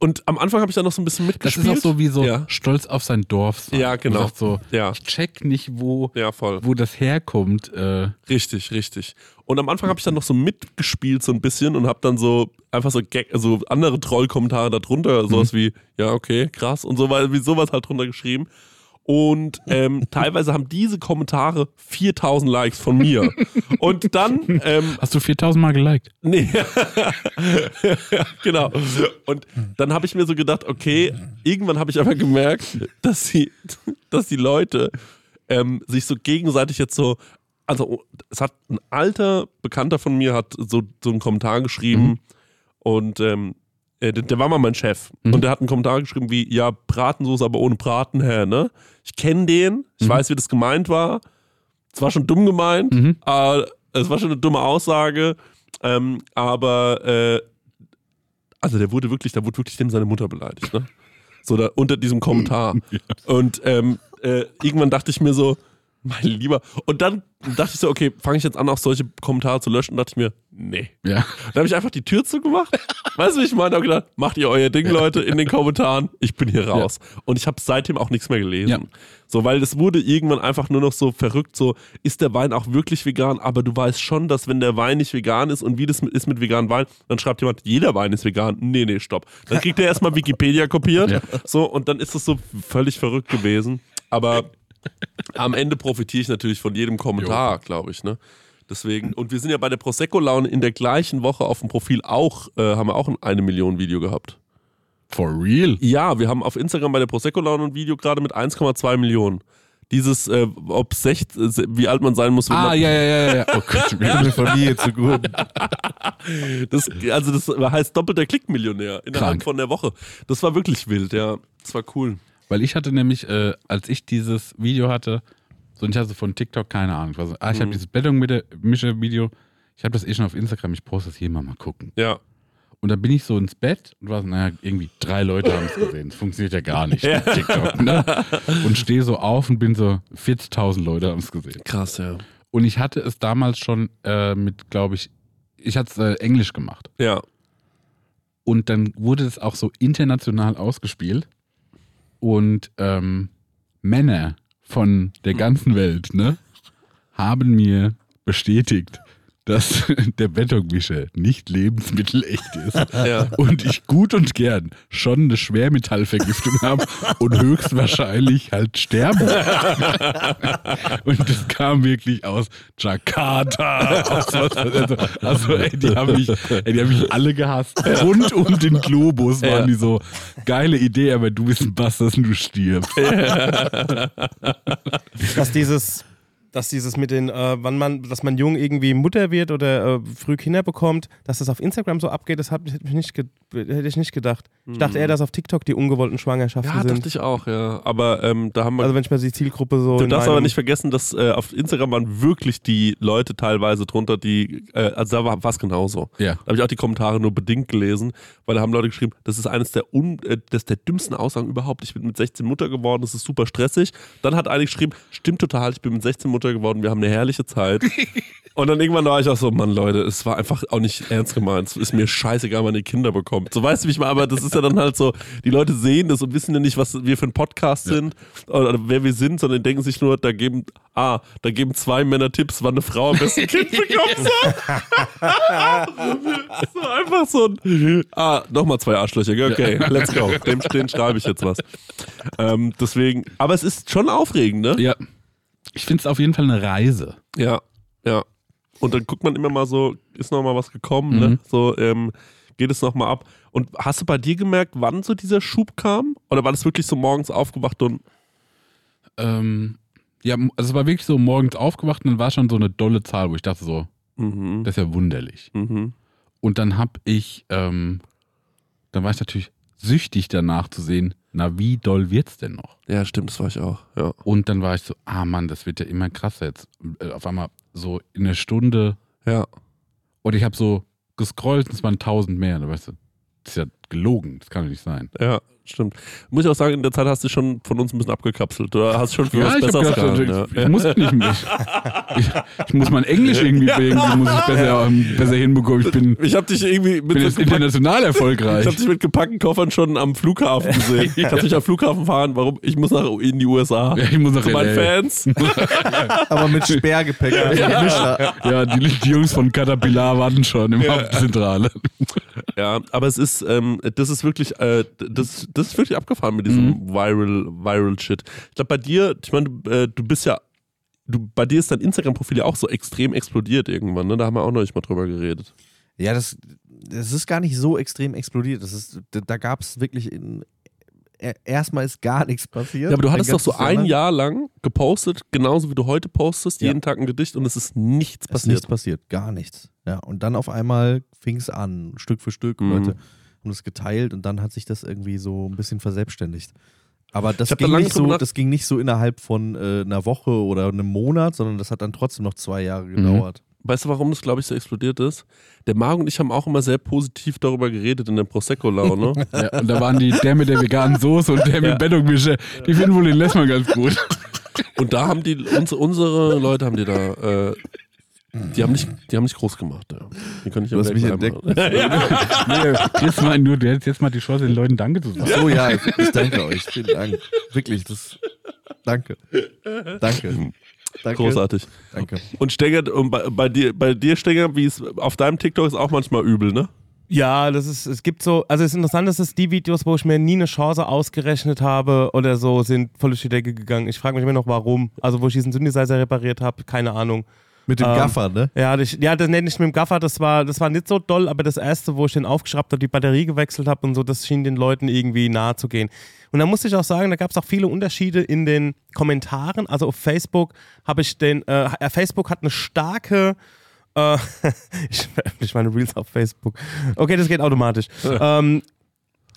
Und am Anfang habe ich dann noch so ein bisschen Das mitgespielt. ist auch so wie so Ja, stolz auf sein Dorf sein. Ja, genau. Sagt so, Ja. ich check nicht, wo, ja wo das herkommt. Äh, Richtig, richtig. Und am Anfang habe ich dann noch so mitgespielt so ein bisschen und habe dann so einfach so, Gag, also andere Trollkommentare darunter, sowas wie, ja, okay, krass und so weiter, wie sowas halt drunter geschrieben. Und ähm, [laughs] teilweise haben diese Kommentare 4000 Likes von mir. Und dann, ähm, hast du 4000 Mal geliked? Nee. [laughs] genau. Und dann habe ich mir so gedacht, okay, irgendwann habe ich aber gemerkt, dass die, dass die Leute ähm, sich so gegenseitig jetzt so, also es hat ein alter Bekannter von mir hat so, so einen Kommentar geschrieben und ähm, äh, der, der war mal mein Chef und der hat einen Kommentar geschrieben wie, ja, Bratensoße, aber ohne Braten, hä, ne? Ich kenne den, ich weiß, wie das gemeint war. Es war schon dumm gemeint, Mhm. aber es war schon eine dumme Aussage, ähm, aber äh, also der wurde wirklich, da wurde wirklich dem seine Mutter beleidigt, ne? So da unter diesem Kommentar. [laughs] Und ähm, äh, irgendwann dachte ich mir so, [laughs] mein Lieber. Und dann dachte ich so, okay, fange ich jetzt an, auch solche Kommentare zu löschen? Und dachte ich mir, nee. Ja. Dann habe ich einfach die Tür zugemacht. [laughs] weißt du, wie ich meine? Hab gedacht, macht ihr euer Ding, Leute, in den Kommentaren. Ich bin hier raus. Und ich habe seitdem auch nichts mehr gelesen. Ja. So, weil es wurde irgendwann einfach nur noch so verrückt, so, ist der Wein auch wirklich vegan? Aber du weißt schon, dass wenn der Wein nicht vegan ist und wie das ist mit veganem Wein, dann schreibt jemand, jeder Wein ist vegan. Nee, nee, stopp. Dann kriegt er erstmal Wikipedia kopiert. Ja. So, und dann ist es so völlig verrückt gewesen. Aber am Ende profitiere ich natürlich von jedem Kommentar, glaube ich, ne? Deswegen, und wir sind ja bei der Prosecco-Laune in der gleichen Woche auf dem Profil auch, äh, haben wir auch ein eine Million Video gehabt. For real? Ja, wir haben auf Instagram bei der Prosecco-Laune ein Video gerade mit 1,2 Millionen. Dieses, äh, ob 16, wie alt man sein muss, wenn Ah, man, ja, ja, ja, ja. Oh Gott, Eine Familie zu gut. [laughs] das, also das heißt doppelter Klickmillionär innerhalb Krank. von der Woche. Das war wirklich wild, ja. Das war cool. Weil ich hatte nämlich, äh, als ich dieses Video hatte, so und ich hatte von TikTok keine Ahnung. Ich war so, ah, ich Mhm. habe dieses Bettungsmische-Video, ich habe das eh schon auf Instagram, ich poste das hier mal, mal gucken. Ja. Und dann bin ich so ins Bett und war so, naja, irgendwie drei Leute haben es gesehen. Das funktioniert ja gar nicht, [laughs] mit TikTok. Ne? Und stehe so auf und bin so, 40.000 Leute haben es gesehen. Krass, ja. Und ich hatte es damals schon äh, mit, glaube ich, ich hatte es äh, Englisch gemacht. Ja. Und dann wurde es auch so international ausgespielt. Und ähm, Männer von der ganzen Welt, ne, haben mir bestätigt, dass [laughs] der Betonmischer nicht lebensmittelecht ist [laughs] Ja. und ich gut und gern schon eine Schwermetallvergiftung habe und höchstwahrscheinlich halt sterbe. [laughs] und das kam wirklich aus Jakarta. Aus was, also, also ey, die, haben mich, ey, die haben mich alle gehasst. Rund um den Globus waren Ja. die so, geile Idee, aber du bist ein Bastard und du stirbst. dass dieses, dass dieses mit den, äh, wann man, dass man jung irgendwie Mutter wird oder äh, früh Kinder bekommt, dass das auf Instagram so abgeht, das hab, hätte, ich nicht hätte ich nicht gedacht. Ich dachte eher, dass auf TikTok die ungewollten Schwangerschaften Ja, sind. dachte ich auch, ja. Aber ähm, da haben wir. Also wenn ich mir die Zielgruppe so. du darfst aber nicht vergessen, dass äh, auf Instagram waren wirklich die Leute teilweise drunter, die, äh, also da war es genauso. Ja. Da habe ich auch die Kommentare nur bedingt gelesen, weil da haben Leute geschrieben, das ist eines der, un, äh, das der dümmsten Aussagen überhaupt. Ich bin mit 16 Mutter geworden, das ist super stressig. Dann hat eine geschrieben, stimmt total, ich bin mit 16 Mutter geworden, wir haben eine herrliche Zeit. [laughs] Und dann irgendwann war ich auch so, Mann, Leute, es war einfach auch nicht ernst gemeint. Es ist mir scheißegal, wann ihr Kinder bekommt. So weißt du, wie ich mal, aber das ist ja dann halt so, die Leute sehen das und wissen ja nicht, was wir für ein Podcast sind oder wer wir sind, sondern denken sich nur, da geben, ah, da geben zwei Männer Tipps, wann eine Frau am besten ein Kind bekommt. [laughs] So, einfach so ein, ah, nochmal zwei Arschlöcher, okay, let's go. Dem, den schreibe ich jetzt was. Ähm, deswegen, aber es ist schon aufregend, ne? Ja. Ich finde es auf jeden Fall eine Reise. Ja, ja. Und dann guckt man immer mal so, ist noch mal was gekommen, ne? Mhm. So, ähm, geht es noch mal ab. Und hast du bei dir gemerkt, wann so dieser Schub kam? Oder war das wirklich so morgens aufgewacht und Ähm, ja, also es war wirklich so morgens aufgewacht und dann war schon so eine dolle Zahl, wo ich dachte so, mhm, das ist ja wunderlich. mhm. Und dann hab ich, ähm, dann war ich natürlich süchtig danach zu sehen, na wie doll wird's denn noch? Ja, stimmt, das war ich auch. Ja. Und dann war ich so, ah Mann, das wird ja immer krasser jetzt. Äh, Auf einmal so in einer Stunde Ja. und ich habe so gescrollt und es waren tausend mehr. Da weißt du, das ist ja gelogen, das kann doch nicht sein. Ja, stimmt. Muss ich auch sagen, in der Zeit hast du dich schon von uns ein bisschen abgekapselt. Du hast schon für was ich, hab Besseres gedacht, gehalten. ich, ja. ich muss nicht mehr. Ich, ich muss mein Englisch irgendwie, irgendwie muss ich besser, ähm, besser hinbekommen. Ich bin, Ich habe dich irgendwie mit bin so jetzt international ich erfolgreich. hab dich mit gepackten Koffern schon am Flughafen gesehen. Ich hab dich am Flughafen fahren. Warum? Ich muss nach in die USA. Ja, ich muss nach Zu meinen. Fans. [laughs] Aber mit Sperrgepäck. Mischer. Ja, die, die Jungs von Caterpillar warten schon im Hauptzentrale. Ja, aber es ist, ähm, das ist wirklich, äh, das, das ist wirklich abgefahren mit diesem Mhm. Viral, Viral Shit. Ich glaube, bei dir, ich meine, du, äh, du bist ja, du, bei dir ist dein Instagram-Profil ja auch so extrem explodiert irgendwann, ne? Da haben wir auch noch nicht mal drüber geredet. Ja, das, das ist gar nicht so extrem explodiert. Das ist, da, da gab es wirklich in, er- erstmal ist gar nichts passiert. Ja, aber du hattest doch so ein lang. Jahr lang gepostet, genauso wie du heute postest, Ja. jeden Tag ein Gedicht und es ist nichts Es ist passiert. nichts passiert, gar nichts. Ja, und dann auf einmal fing es an, Stück für Stück. Mhm. Leute haben es geteilt und dann hat sich das irgendwie so ein bisschen verselbstständigt. Aber das da ging, nicht so, das ging nicht so innerhalb von äh, einer Woche oder einem Monat, sondern das hat dann trotzdem noch zwei Jahre Mhm. gedauert. Weißt du, warum das, glaube ich, so explodiert ist? Der Marc und ich haben auch immer sehr positiv darüber geredet in der Prosecco-Laune. [laughs] Ja, und da waren die, der mit der veganen Soße und der mit Ja. Bettungmischer, die finden wohl den Lessmann ganz gut. und da haben die, uns, unsere Leute haben die da, äh, die haben nicht, die haben nicht groß gemacht. Ja. Die können nicht Du hast mich entdeckt. [laughs] Nee, jetzt mal nur, du hättest jetzt mal die Chance, den Leuten Danke zu sagen. So, ja, ich, ich danke euch. Vielen Dank. Wirklich, das. Danke. Danke. Danke. Großartig. Danke. Und Stenger, und bei, bei dir, bei dir Stenger, wie es auf deinem TikTok ist auch manchmal übel, ne? Ja, das ist, es gibt so, also es ist interessant, dass es die Videos, wo ich mir nie eine Chance ausgerechnet habe oder so, sind voll durch die Decke gegangen. Ich frage mich immer noch, warum. Also, wo ich diesen Synthesizer repariert habe, keine Ahnung. Mit dem Ähm, Gaffer, ne? Ja, das, ja, das nenne ich mit dem Gaffer, das war, das war nicht so doll, aber das erste, wo ich den aufgeschraubt habe, die Batterie gewechselt habe und so, das schien den Leuten irgendwie nahe zu gehen. Und da musste ich auch sagen, da gab es auch viele Unterschiede in den Kommentaren. Also auf Facebook habe ich den, äh, äh, Facebook hat eine starke, äh, [laughs] ich veröffentliche meine Reels auf Facebook. Okay, das geht automatisch. [laughs] ähm,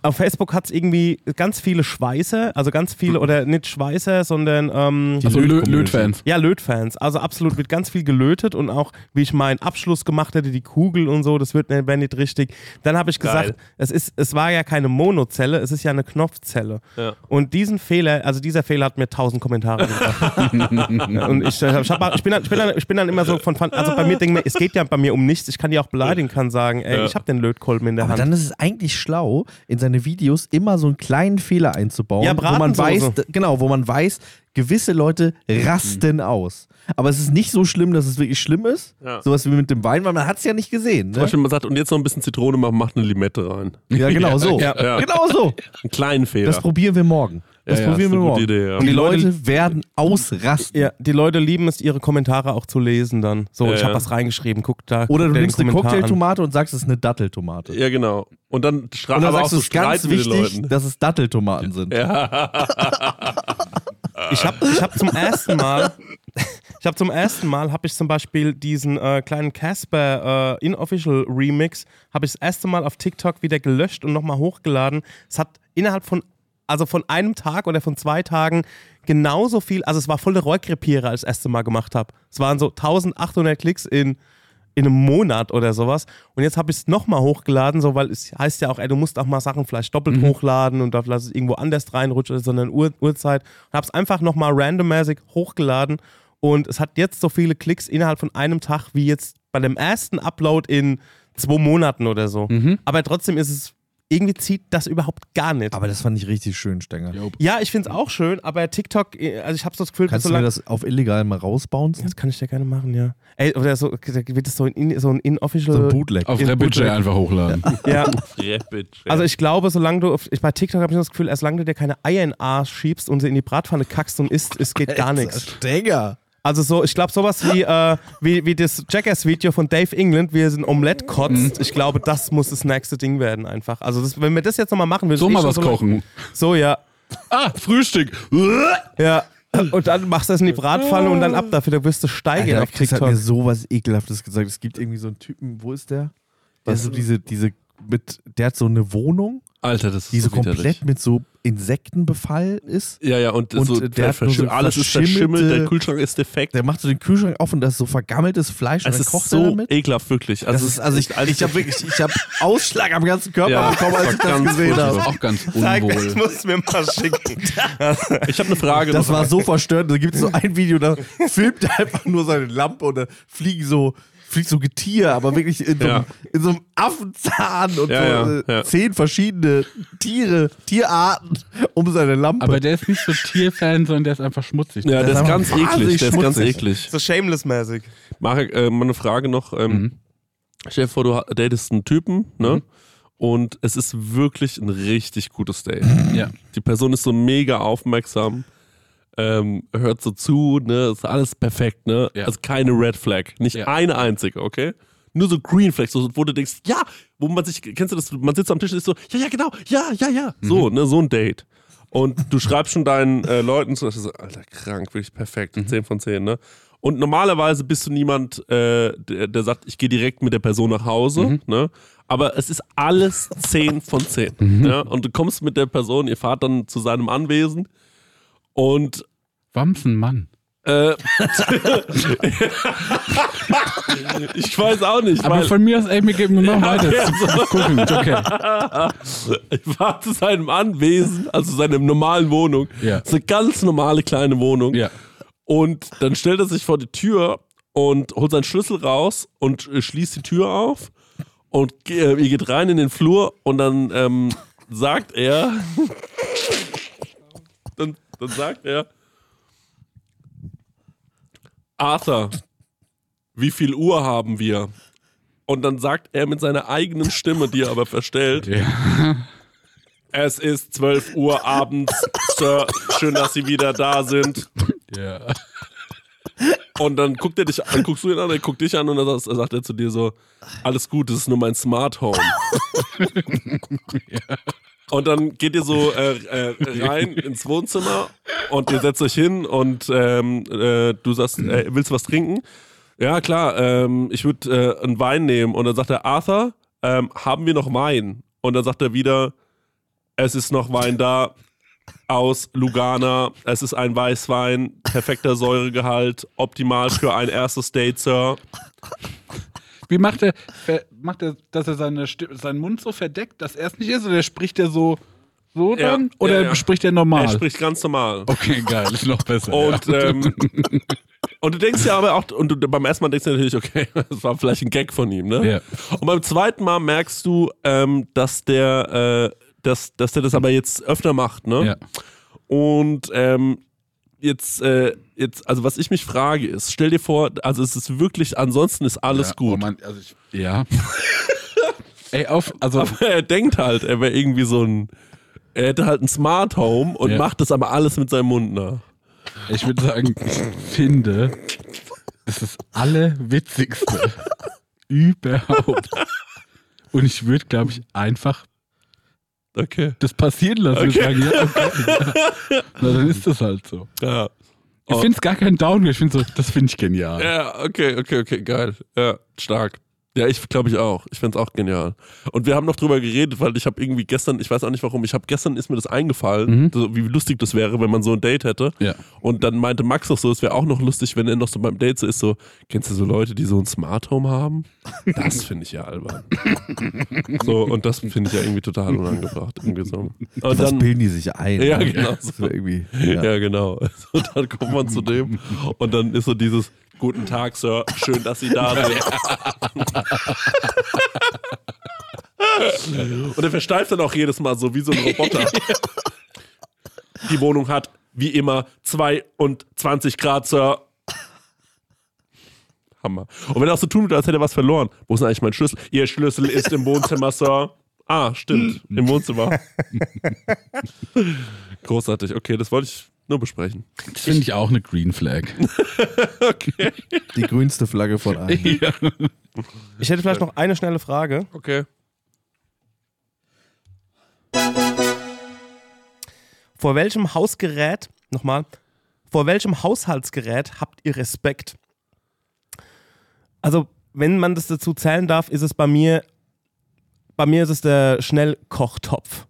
auf Facebook hat es irgendwie ganz viele Schweißer, also ganz viele, oder nicht Schweißer, sondern ähm, Also. Lötfans. ja, Lötfans. Also absolut wird ganz viel gelötet und auch, wie ich meinen Abschluss gemacht hätte, die Kugel und so, das wird wäre nicht richtig. Dann habe ich gesagt, es, ist, es war ja keine Monozelle, es ist ja eine Knopfzelle. Ja. Und diesen Fehler, also dieser Fehler hat mir tausend Kommentare gebracht. [laughs] und ich, äh, ich, hab, ich, bin dann, ich, bin dann, ich bin dann immer so von, also bei mir denke ich mir, es geht ja bei mir um nichts. Ich kann die auch beleidigen, kann sagen, ey, Ja. ich habe den Lötkolben in der Aber Hand. dann ist es eigentlich schlau, in seine seine Videos immer so einen kleinen Fehler einzubauen, Ja, wo man weiß, genau, wo man weiß, gewisse Leute rasten aus. Aber es ist nicht so schlimm, dass es wirklich schlimm ist. Ja. Sowas wie mit dem Wein, weil man hat es ja nicht gesehen. Zum Ne? Beispiel, man sagt, und jetzt noch ein bisschen Zitrone machen, macht eine Limette rein. Ja, genau [laughs] so. Ja. Genau so. Einen kleinen Fehler. Das probieren wir morgen. Das Ja, ja, probieren ist wir morgen. gute Idee, ja. Und die Die Leute- Leute werden ausrasten. Ja, die Leute lieben es, ihre Kommentare auch zu lesen dann. So, Ja, ich habe ja. was reingeschrieben, guck da. Oder guck du nimmst eine. Cocktailtomate und sagst, es ist eine Datteltomate. ja, genau. Und dann, stra Und dann sagst du, so es ist ganz wichtig, dass es Datteltomaten sind. [laughs] Ich habe ich hab zum ersten Mal, [laughs] ich habe zum ersten Mal, habe ich zum Beispiel diesen äh, kleinen Casper äh, Inofficial Remix, habe ich das erste Mal auf TikTok wieder gelöscht und nochmal hochgeladen. Es hat innerhalb von, also von einem Tag oder von zwei Tagen genauso viel, also es war voll der Rohrkrepierer, als ich das erste Mal gemacht habe. Es waren so 1800 Klicks in in einem Monat oder sowas. Und jetzt habe ich es nochmal hochgeladen, so weil es heißt ja auch, ey, du musst auch mal Sachen vielleicht doppelt hochladen und da vielleicht irgendwo anders reinrutscht oder so eine Uhr, Uhrzeit. Und habe es einfach nochmal randommäßig hochgeladen und es hat jetzt so viele Klicks innerhalb von einem Tag wie jetzt bei dem ersten Upload in zwei Monaten oder so. Aber trotzdem ist es, irgendwie zieht das überhaupt gar nicht. Aber das fand ich richtig schön, Stenger. ja, ich finde es auch schön, aber TikTok, äh, also ich habe so das Gefühl, Kannst so du mir das auf illegal mal rausbouncen? das kann ich ja gerne machen, ja. Ey, oder so, da wird es so ein, in- so ein inofficial. So ein Bootleg. Auf In Rapid Bootleg. einfach hochladen. ja, [laughs] Rapid. Also ich glaube, solange du, auf, ich, bei TikTok habe ich das Gefühl, solange du dir keine Eier in den Arsch schiebst und sie in die Bratpfanne kackst und isst, es geht gar nichts. Stenger. Also so, ich glaube sowas wie, äh, wie, wie das Jackass-Video von Dave England, wie er ein Omelett kotzt, ich glaube, das muss das nächste Ding werden einfach. Also das, wenn wir das jetzt nochmal machen, wir So mal was kochen. So, ja. Ah, Frühstück. Ja. Und dann machst du das in die Bratpfanne und dann ab dafür, da wirst du steigen Alter, auf Chris hat TikTok. mir sowas ekelhaftes gesagt. Es gibt irgendwie so einen Typen, wo ist der? Der ist so diese, diese, mit, der hat so eine Wohnung, Alter, das ist die so so widerlich. komplett mit so Insektenbefall ist. Ja, ja, und, Und, so der hat nur so verschimmelt, alles ist verschimmelt, verschimmelte- der Kühlschrank ist defekt. Der macht so den Kühlschrank auf und da ist so vergammeltes Fleisch Es und dann kocht er so damit. ekelhaft, wirklich. Das Also, ist, also ich, ich habe wirklich, ich habe [laughs] Ausschlag am ganzen Körper Ja, bekommen, als ich das das gesehen habe. Das ist auch ganz das unwohl. musst du mir mal schicken. [laughs] ich habe eine Frage. Das noch. war so verstörend. Da gibt es so ein Video, da filmt er einfach nur seine Lampe und da fliegen so, fliegt so Getier, aber wirklich in so, Ja. einem, in so einem Affenzahn und Ja, so ja, äh, ja. zehn verschiedene Tiere, Tierarten um seine Lampe. Aber der ist nicht so Tierfan, sondern der ist einfach schmutzig. ja, der der ist ist ganz eklig. Der ist ganz eklig. So shameless-mäßig. Marek, äh, mal eine Frage noch. Ähm, Mhm. Stell dir vor, du datest einen Typen, ne? Mhm. Und es ist wirklich ein richtig gutes Date. Ja. Die Person ist so mega aufmerksam, ähm, hört so zu, ne? Ist alles perfekt, ne? Ja. Also keine Red Flag. Nicht Ja. eine einzige, okay? Nur so Green Flags, so, wo du denkst, ja, wo man sich, kennst du das, man sitzt am Tisch und ist so, ja, ja, genau, ja, ja, ja. So, Mhm. ne, so ein Date. Und du schreibst schon deinen äh, Leuten so, so, Alter, krank, wirklich perfekt, Mhm. 10 von 10, ne? Und normalerweise bist du niemand, äh, der, der sagt, ich gehe direkt mit der Person nach Hause, Mhm. ne? Aber es ist alles 10 von 10. Mhm. Ja? Und du kommst mit der Person, ihr fahrt dann zu seinem Anwesen und Wamsen, Mann. äh, [laughs] ich weiß auch nicht, Aber von mir aus, ey, mir geben wir noch Ja, weiter ja, zu gucken. Okay. ich war zu seinem Anwesen, also seiner normalen Wohnung. Ja. Das ist eine ganz normale kleine Wohnung. Ja. Und dann stellt er sich vor die Tür und holt seinen Schlüssel raus und äh, schließt die Tür auf. Und äh, ihr geht rein in den Flur und dann ähm, sagt er, dann, dann sagt er, Arthur, wie viel Uhr haben wir? Und dann sagt er mit seiner eigenen Stimme, die er aber verstellt, Ja. es ist 12 Uhr abends, Sir, schön, dass Sie wieder da sind. ja. Und dann guckt er dich, dann guckst du ihn an, er guckt dich an und dann sagt, er zu dir so, alles gut, das ist nur mein Smart Home. Und dann geht ihr so äh, äh, rein ins Wohnzimmer und ihr setzt euch hin und ähm, äh, du sagst, äh, willst du was trinken? Ja, klar, ähm, ich würde äh, einen Wein nehmen. Und dann sagt er, Arthur, ähm, haben wir noch Wein? Und dann sagt er wieder, es ist noch Wein da aus Lugana. Es ist ein Weißwein, perfekter Säuregehalt, optimal für ein erstes Date, Sir. Wie macht er, macht er, dass er seine seinen Mund so verdeckt, dass er es nicht ist? Oder spricht er so, so Ja, dann? Oder ja, ja. spricht er normal? Er spricht ganz normal. okay, geil, ist noch besser. Und, ähm, [laughs] und du denkst ja aber auch, und du, beim ersten Mal denkst du natürlich, okay, [laughs] das war vielleicht ein Gag von ihm, ne? Ja. Und beim zweiten Mal merkst du, ähm, dass der dass, dass der das aber jetzt öfter macht, ne? Ja. Und ähm, jetzt, äh, jetzt, also was ich mich frage ist, stell dir vor, also es ist wirklich, ansonsten ist alles ja, gut. Oh Mann, also ich, ja. [laughs] Ey, auf, also aber er denkt halt, er wäre irgendwie so ein, er hätte halt ein Smart Home und Ja. macht das aber alles mit seinem Mund nach. ich würde sagen, ich finde, das ist das Allerwitzigste [laughs] überhaupt. Und ich würde, glaube ich, einfach Okay. das passieren lassen. Okay. Sagen, ja, [laughs] okay. Na, dann ist das halt so. Ja. Ich Oh. finde es gar kein Downgrade. Ich finde so, das finde ich genial. Ja, okay, okay, okay, geil. Ja, stark. Ja, ich glaube ich auch. Ich find's auch genial. Und wir haben noch drüber geredet, weil ich habe irgendwie gestern, ich weiß auch nicht warum, ich habe gestern ist mir das eingefallen, Mhm. so, wie lustig das wäre, wenn man so ein Date hätte. Ja. Und dann meinte Max auch so, es wäre auch noch lustig, wenn er noch so beim Date so ist, so, kennst du so Leute, die so ein Smart Home haben? Das finde ich ja albern. [laughs] so, und das finde ich ja irgendwie total unangebracht. Irgendwie so. Und das dann, bilden die sich ein. Ja, ne? genau so. irgendwie, ja. ja. genau. [laughs] Und dann kommt man zu dem und dann ist so dieses Guten Tag, Sir, schön, dass Sie da sind. [laughs] und er versteift dann auch jedes Mal so wie so ein Roboter. [laughs] Die Wohnung hat wie immer 22 Grad, Sir. Hammer. Und wenn er auch so tun würde, als hätte er was verloren. Wo ist denn eigentlich mein Schlüssel? Ihr Schlüssel ist im Wohnzimmer, Sir. Ah, stimmt. Im Wohnzimmer. [laughs] Großartig. Okay, das wollte ich nur besprechen. Das finde ich auch eine Green Flag. [laughs] Okay. Die grünste Flagge von allen. [laughs] ja. Ich hätte vielleicht noch eine schnelle Frage. Okay. Vor welchem Hausgerät, nochmal, vor welchem Haushaltsgerät habt ihr Respekt? Also, wenn man das dazu zählen darf, ist es bei mir, bei mir ist es der Schnellkochtopf.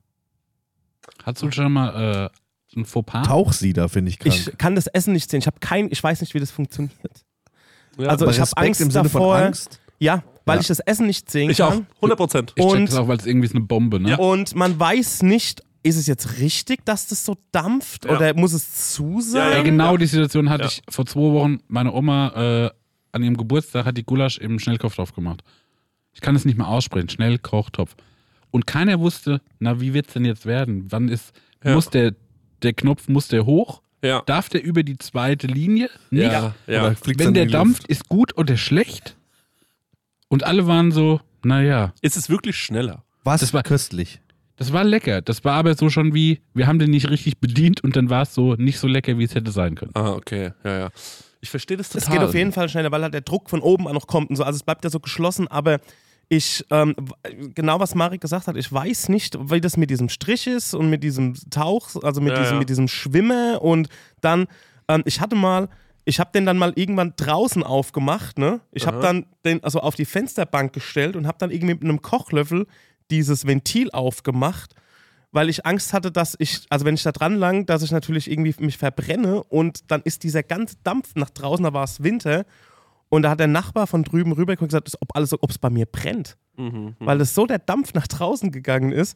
Hast du schon mal äh, ein Fauxpas? Tauchsieder finde ich krank. Ich kann das Essen nicht sehen. Ich habe kein, ich weiß nicht, wie das funktioniert. Ja, also Aber ich habe Angst im Sinne davor. von Angst. Ja, weil Ja. ich das Essen nicht sehen ich auch. kann. 100 Prozent. Ich check Und- das auch, weil es irgendwie ist eine Bombe, ne? Ja. Und man weiß nicht, ist es jetzt richtig, dass das so dampft Ja. oder muss es zu sein? Ja, genau die Situation hatte Ja. ich vor zwei Wochen. Meine Oma äh, an ihrem Geburtstag hat die Gulasch im Schnellkochtopf gemacht. Ich kann es nicht mehr aussprechen. Schnellkochtopf. Und keiner wusste, na, wie wird es denn jetzt werden? Wann ist, Ja. muss der, der Knopf, muss der hoch? Ja. Darf der über die zweite Linie? Nicht. Ja, ja. Wenn der dampft, ist gut oder schlecht? Und alle waren so, naja. Ist es wirklich schneller? Was Das war- köstlich. Das war lecker. Das war aber so schon wie, wir haben den nicht richtig bedient und dann war es so nicht so lecker, wie es hätte sein können. Ah, okay. Ja, ja. Ich verstehe das total. Es geht auf jeden Fall schneller, weil halt der Druck von oben auch noch kommt und so. Also es bleibt ja so geschlossen, aber ich, ähm, genau was Marek gesagt hat, ich weiß nicht, wie das mit diesem Strich ist und mit diesem Tauch, also mit, Ja, diesem, ja. mit diesem Schwimmen und dann, ähm, ich hatte mal, ich habe den dann mal irgendwann draußen aufgemacht, ne? Ich habe dann den also auf die Fensterbank gestellt und habe dann irgendwie mit einem Kochlöffel dieses Ventil aufgemacht weil ich Angst hatte, dass ich, also wenn ich da dran lang, dass ich natürlich irgendwie mich verbrenne und dann ist dieser ganze Dampf nach draußen, da war es Winter und da hat der Nachbar von drüben rüber geguckt und gesagt, ob alles, ob es bei mir brennt, Mhm. weil es so der Dampf nach draußen gegangen ist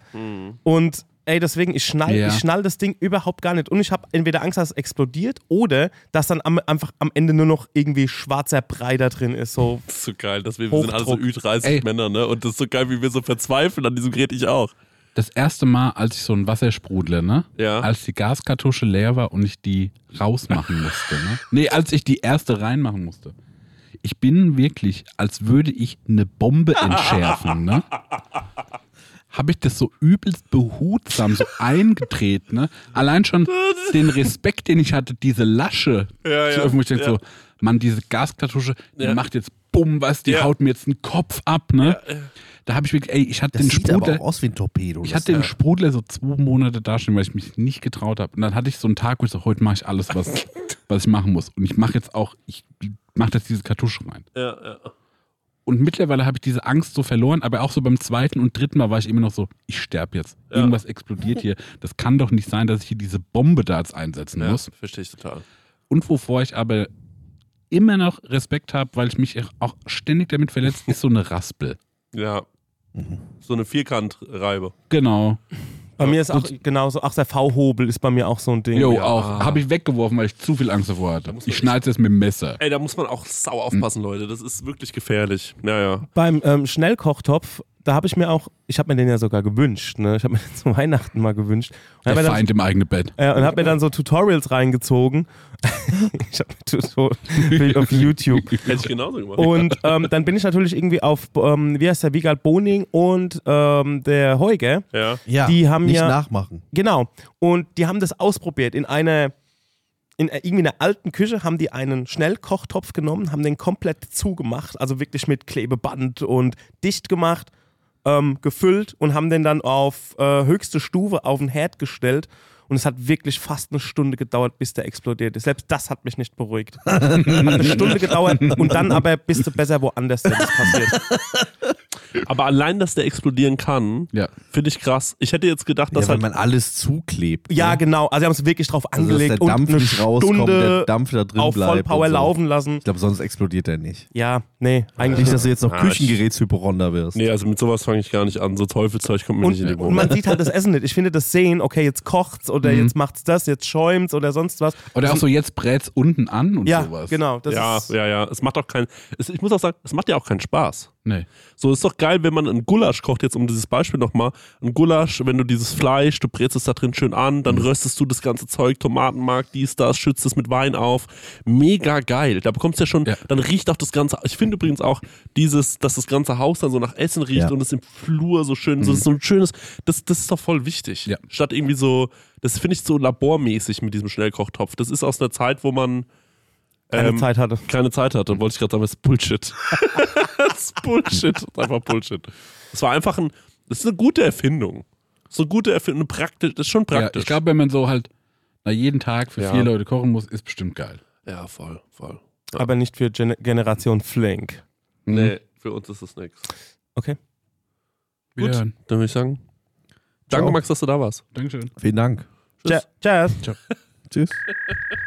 und ey, deswegen, ich schnall, Ja. ich schnall das Ding überhaupt gar nicht und ich habe entweder Angst, dass es explodiert oder dass dann am, einfach am Ende nur noch irgendwie schwarzer Brei da drin ist, so Das ist so geil, dass wir, wir sind alle so Hochdruck. Ü30 Ey. Männer, ne? Und das ist so geil, wie wir so verzweifeln an diesem Gerät, ich auch. Das erste Mal, als ich so ein Wassersprudler, ne? Ja. Als die Gaskartusche leer war und ich die rausmachen musste, ne? Nee, als ich die erste reinmachen musste. Ich bin wirklich, als würde ich eine Bombe [laughs] entschärfen, ne? Habe ich das so übelst behutsam so [laughs] eingedreht, ne? Allein schon den Respekt, den ich hatte, diese Lasche Ja, zu ja, öffnen, wo ich denke ja. so, Mann, diese Gaskartusche, die Ja. macht jetzt bumm, was, die Ja. haut mir jetzt einen Kopf ab, ne? Da habe ich wirklich, ey, ich hatte Das den sieht aber Sprudler. auch aus wie ein Torpedo. Ich hatte den Sprudler so zwei Monate dastehen, weil ich mich nicht getraut habe. Und dann hatte ich so einen Tag, wo ich so, heute mache ich alles, was, [laughs] was ich machen muss. Und ich mache jetzt auch, ich mache jetzt diese Kartusche rein. Ja, ja. Und mittlerweile habe ich diese Angst so verloren, aber auch so beim zweiten und dritten Mal war ich immer noch so, ich sterbe jetzt. Ja. Irgendwas explodiert hier. Das kann doch nicht sein, dass ich hier diese Bombe da jetzt einsetzen ja muss. verstehe ich total. Und wovor ich aber immer noch Respekt habe, weil ich mich auch ständig damit verletzt, ist so eine Raspel. Ja. So eine Vierkantreibe. Genau. Bei mir ist auch genauso, ach der V-Hobel ist bei mir auch so ein Ding. Jo, Ja. auch. Habe ich weggeworfen, weil ich zu viel Angst davor hatte. Ich schneide es jetzt mit dem Messer. Ey, da muss man auch sau aufpassen, Leute. Das ist wirklich gefährlich. Ja, ja. Beim ähm, Schnellkochtopf, da habe ich mir auch, ich habe mir den ja sogar gewünscht, ne? Ich habe mir [laughs] den zu Weihnachten mal gewünscht. Und Der habe mir, dann- Feind im eigenen Bett. äh, und hab mir dann so Tutorials reingezogen. [laughs] ich habe Tutorials auf YouTube. [laughs] Hätte ich genauso gemacht. Und ähm, dann bin ich natürlich irgendwie auf, ähm, wie heißt der, Wiegald Boning und ähm, der Heuge. ja. Ja, Die haben nicht ja- nachmachen. Genau. Und die haben das ausprobiert. In einer, in äh, irgendwie einer alten Küche haben die einen Schnellkochtopf genommen, haben den komplett zugemacht, also wirklich mit Klebeband und dicht gemacht, ähm, gefüllt und haben den dann auf äh, höchste Stufe auf den Herd gestellt. Und es hat wirklich fast eine Stunde gedauert, bis der explodiert ist. Selbst das hat mich nicht beruhigt. hat eine Stunde gedauert und dann aber bist du besser woanders, wenn das passiert. [laughs] [laughs] Aber allein, dass der explodieren kann, Ja. finde ich krass. Ich hätte jetzt gedacht, dass ja, weil halt. man alles zuklebt. Ja, ne? genau. Also, sie haben es wirklich drauf Also, dass angelegt der und Dampf eine nicht rauskommt, Stunde der Dampf da drin auf bleibt. Vollpower und so. laufen lassen. Ich glaube, sonst explodiert er nicht. Ja, nee, eigentlich Nicht, dass du jetzt noch Ah, Küchengerätshypochonder wirst. Nee, also mit sowas fange ich gar nicht an. So Teufelzeug kommt mir nicht in die Und, und Wohnung. man [laughs] sieht halt das Essen nicht. Ich finde das Sehen, okay, jetzt kocht's oder Mhm. jetzt macht's das, jetzt schäumt's oder sonst was. Oder auch so, jetzt brät's unten an und Ja, sowas. genau. Das Ja, ist, ja, ja. Es macht auch keinen. Ich muss auch sagen, es macht ja auch keinen Spaß. Nee. So ist doch geil, wenn man einen Gulasch kocht, jetzt um dieses Beispiel nochmal. Ein Gulasch, wenn du dieses Fleisch, du brätst es da drin schön an, dann röstest du das ganze Zeug, Tomatenmark, dies, das, schützt es mit Wein auf. Mega geil. Da bekommst du ja schon, Ja. dann riecht auch das ganze, ich finde übrigens auch dieses, dass das ganze Haus dann so nach Essen riecht Ja. und es im Flur so schön, so, das ist so ein schönes, das, das ist doch voll wichtig. Ja. Statt irgendwie so, das finde ich so labormäßig mit diesem Schnellkochtopf. Das ist aus einer Zeit, wo man keine ähm, Zeit hatte. keine Zeit hatte. Dann wollte ich gerade sagen, das ist Bullshit. [laughs] das ist Bullshit. Das ist einfach Bullshit. Das war einfach ein, das ist eine gute Erfindung. So eine gute Erfindung, praktisch, das ist schon Ja, praktisch. ich glaube, wenn man so halt na, jeden Tag für Ja. vier Leute kochen muss, ist bestimmt geil. ja, voll, voll. Aber nicht für Gen Generation Flink. Nee, für uns ist das nichts. Okay. Gut, dann würde ich sagen, danke Ciao. Max, dass du da warst. Dankeschön. Vielen Dank. Ja, Cheers. Tschüss. [laughs]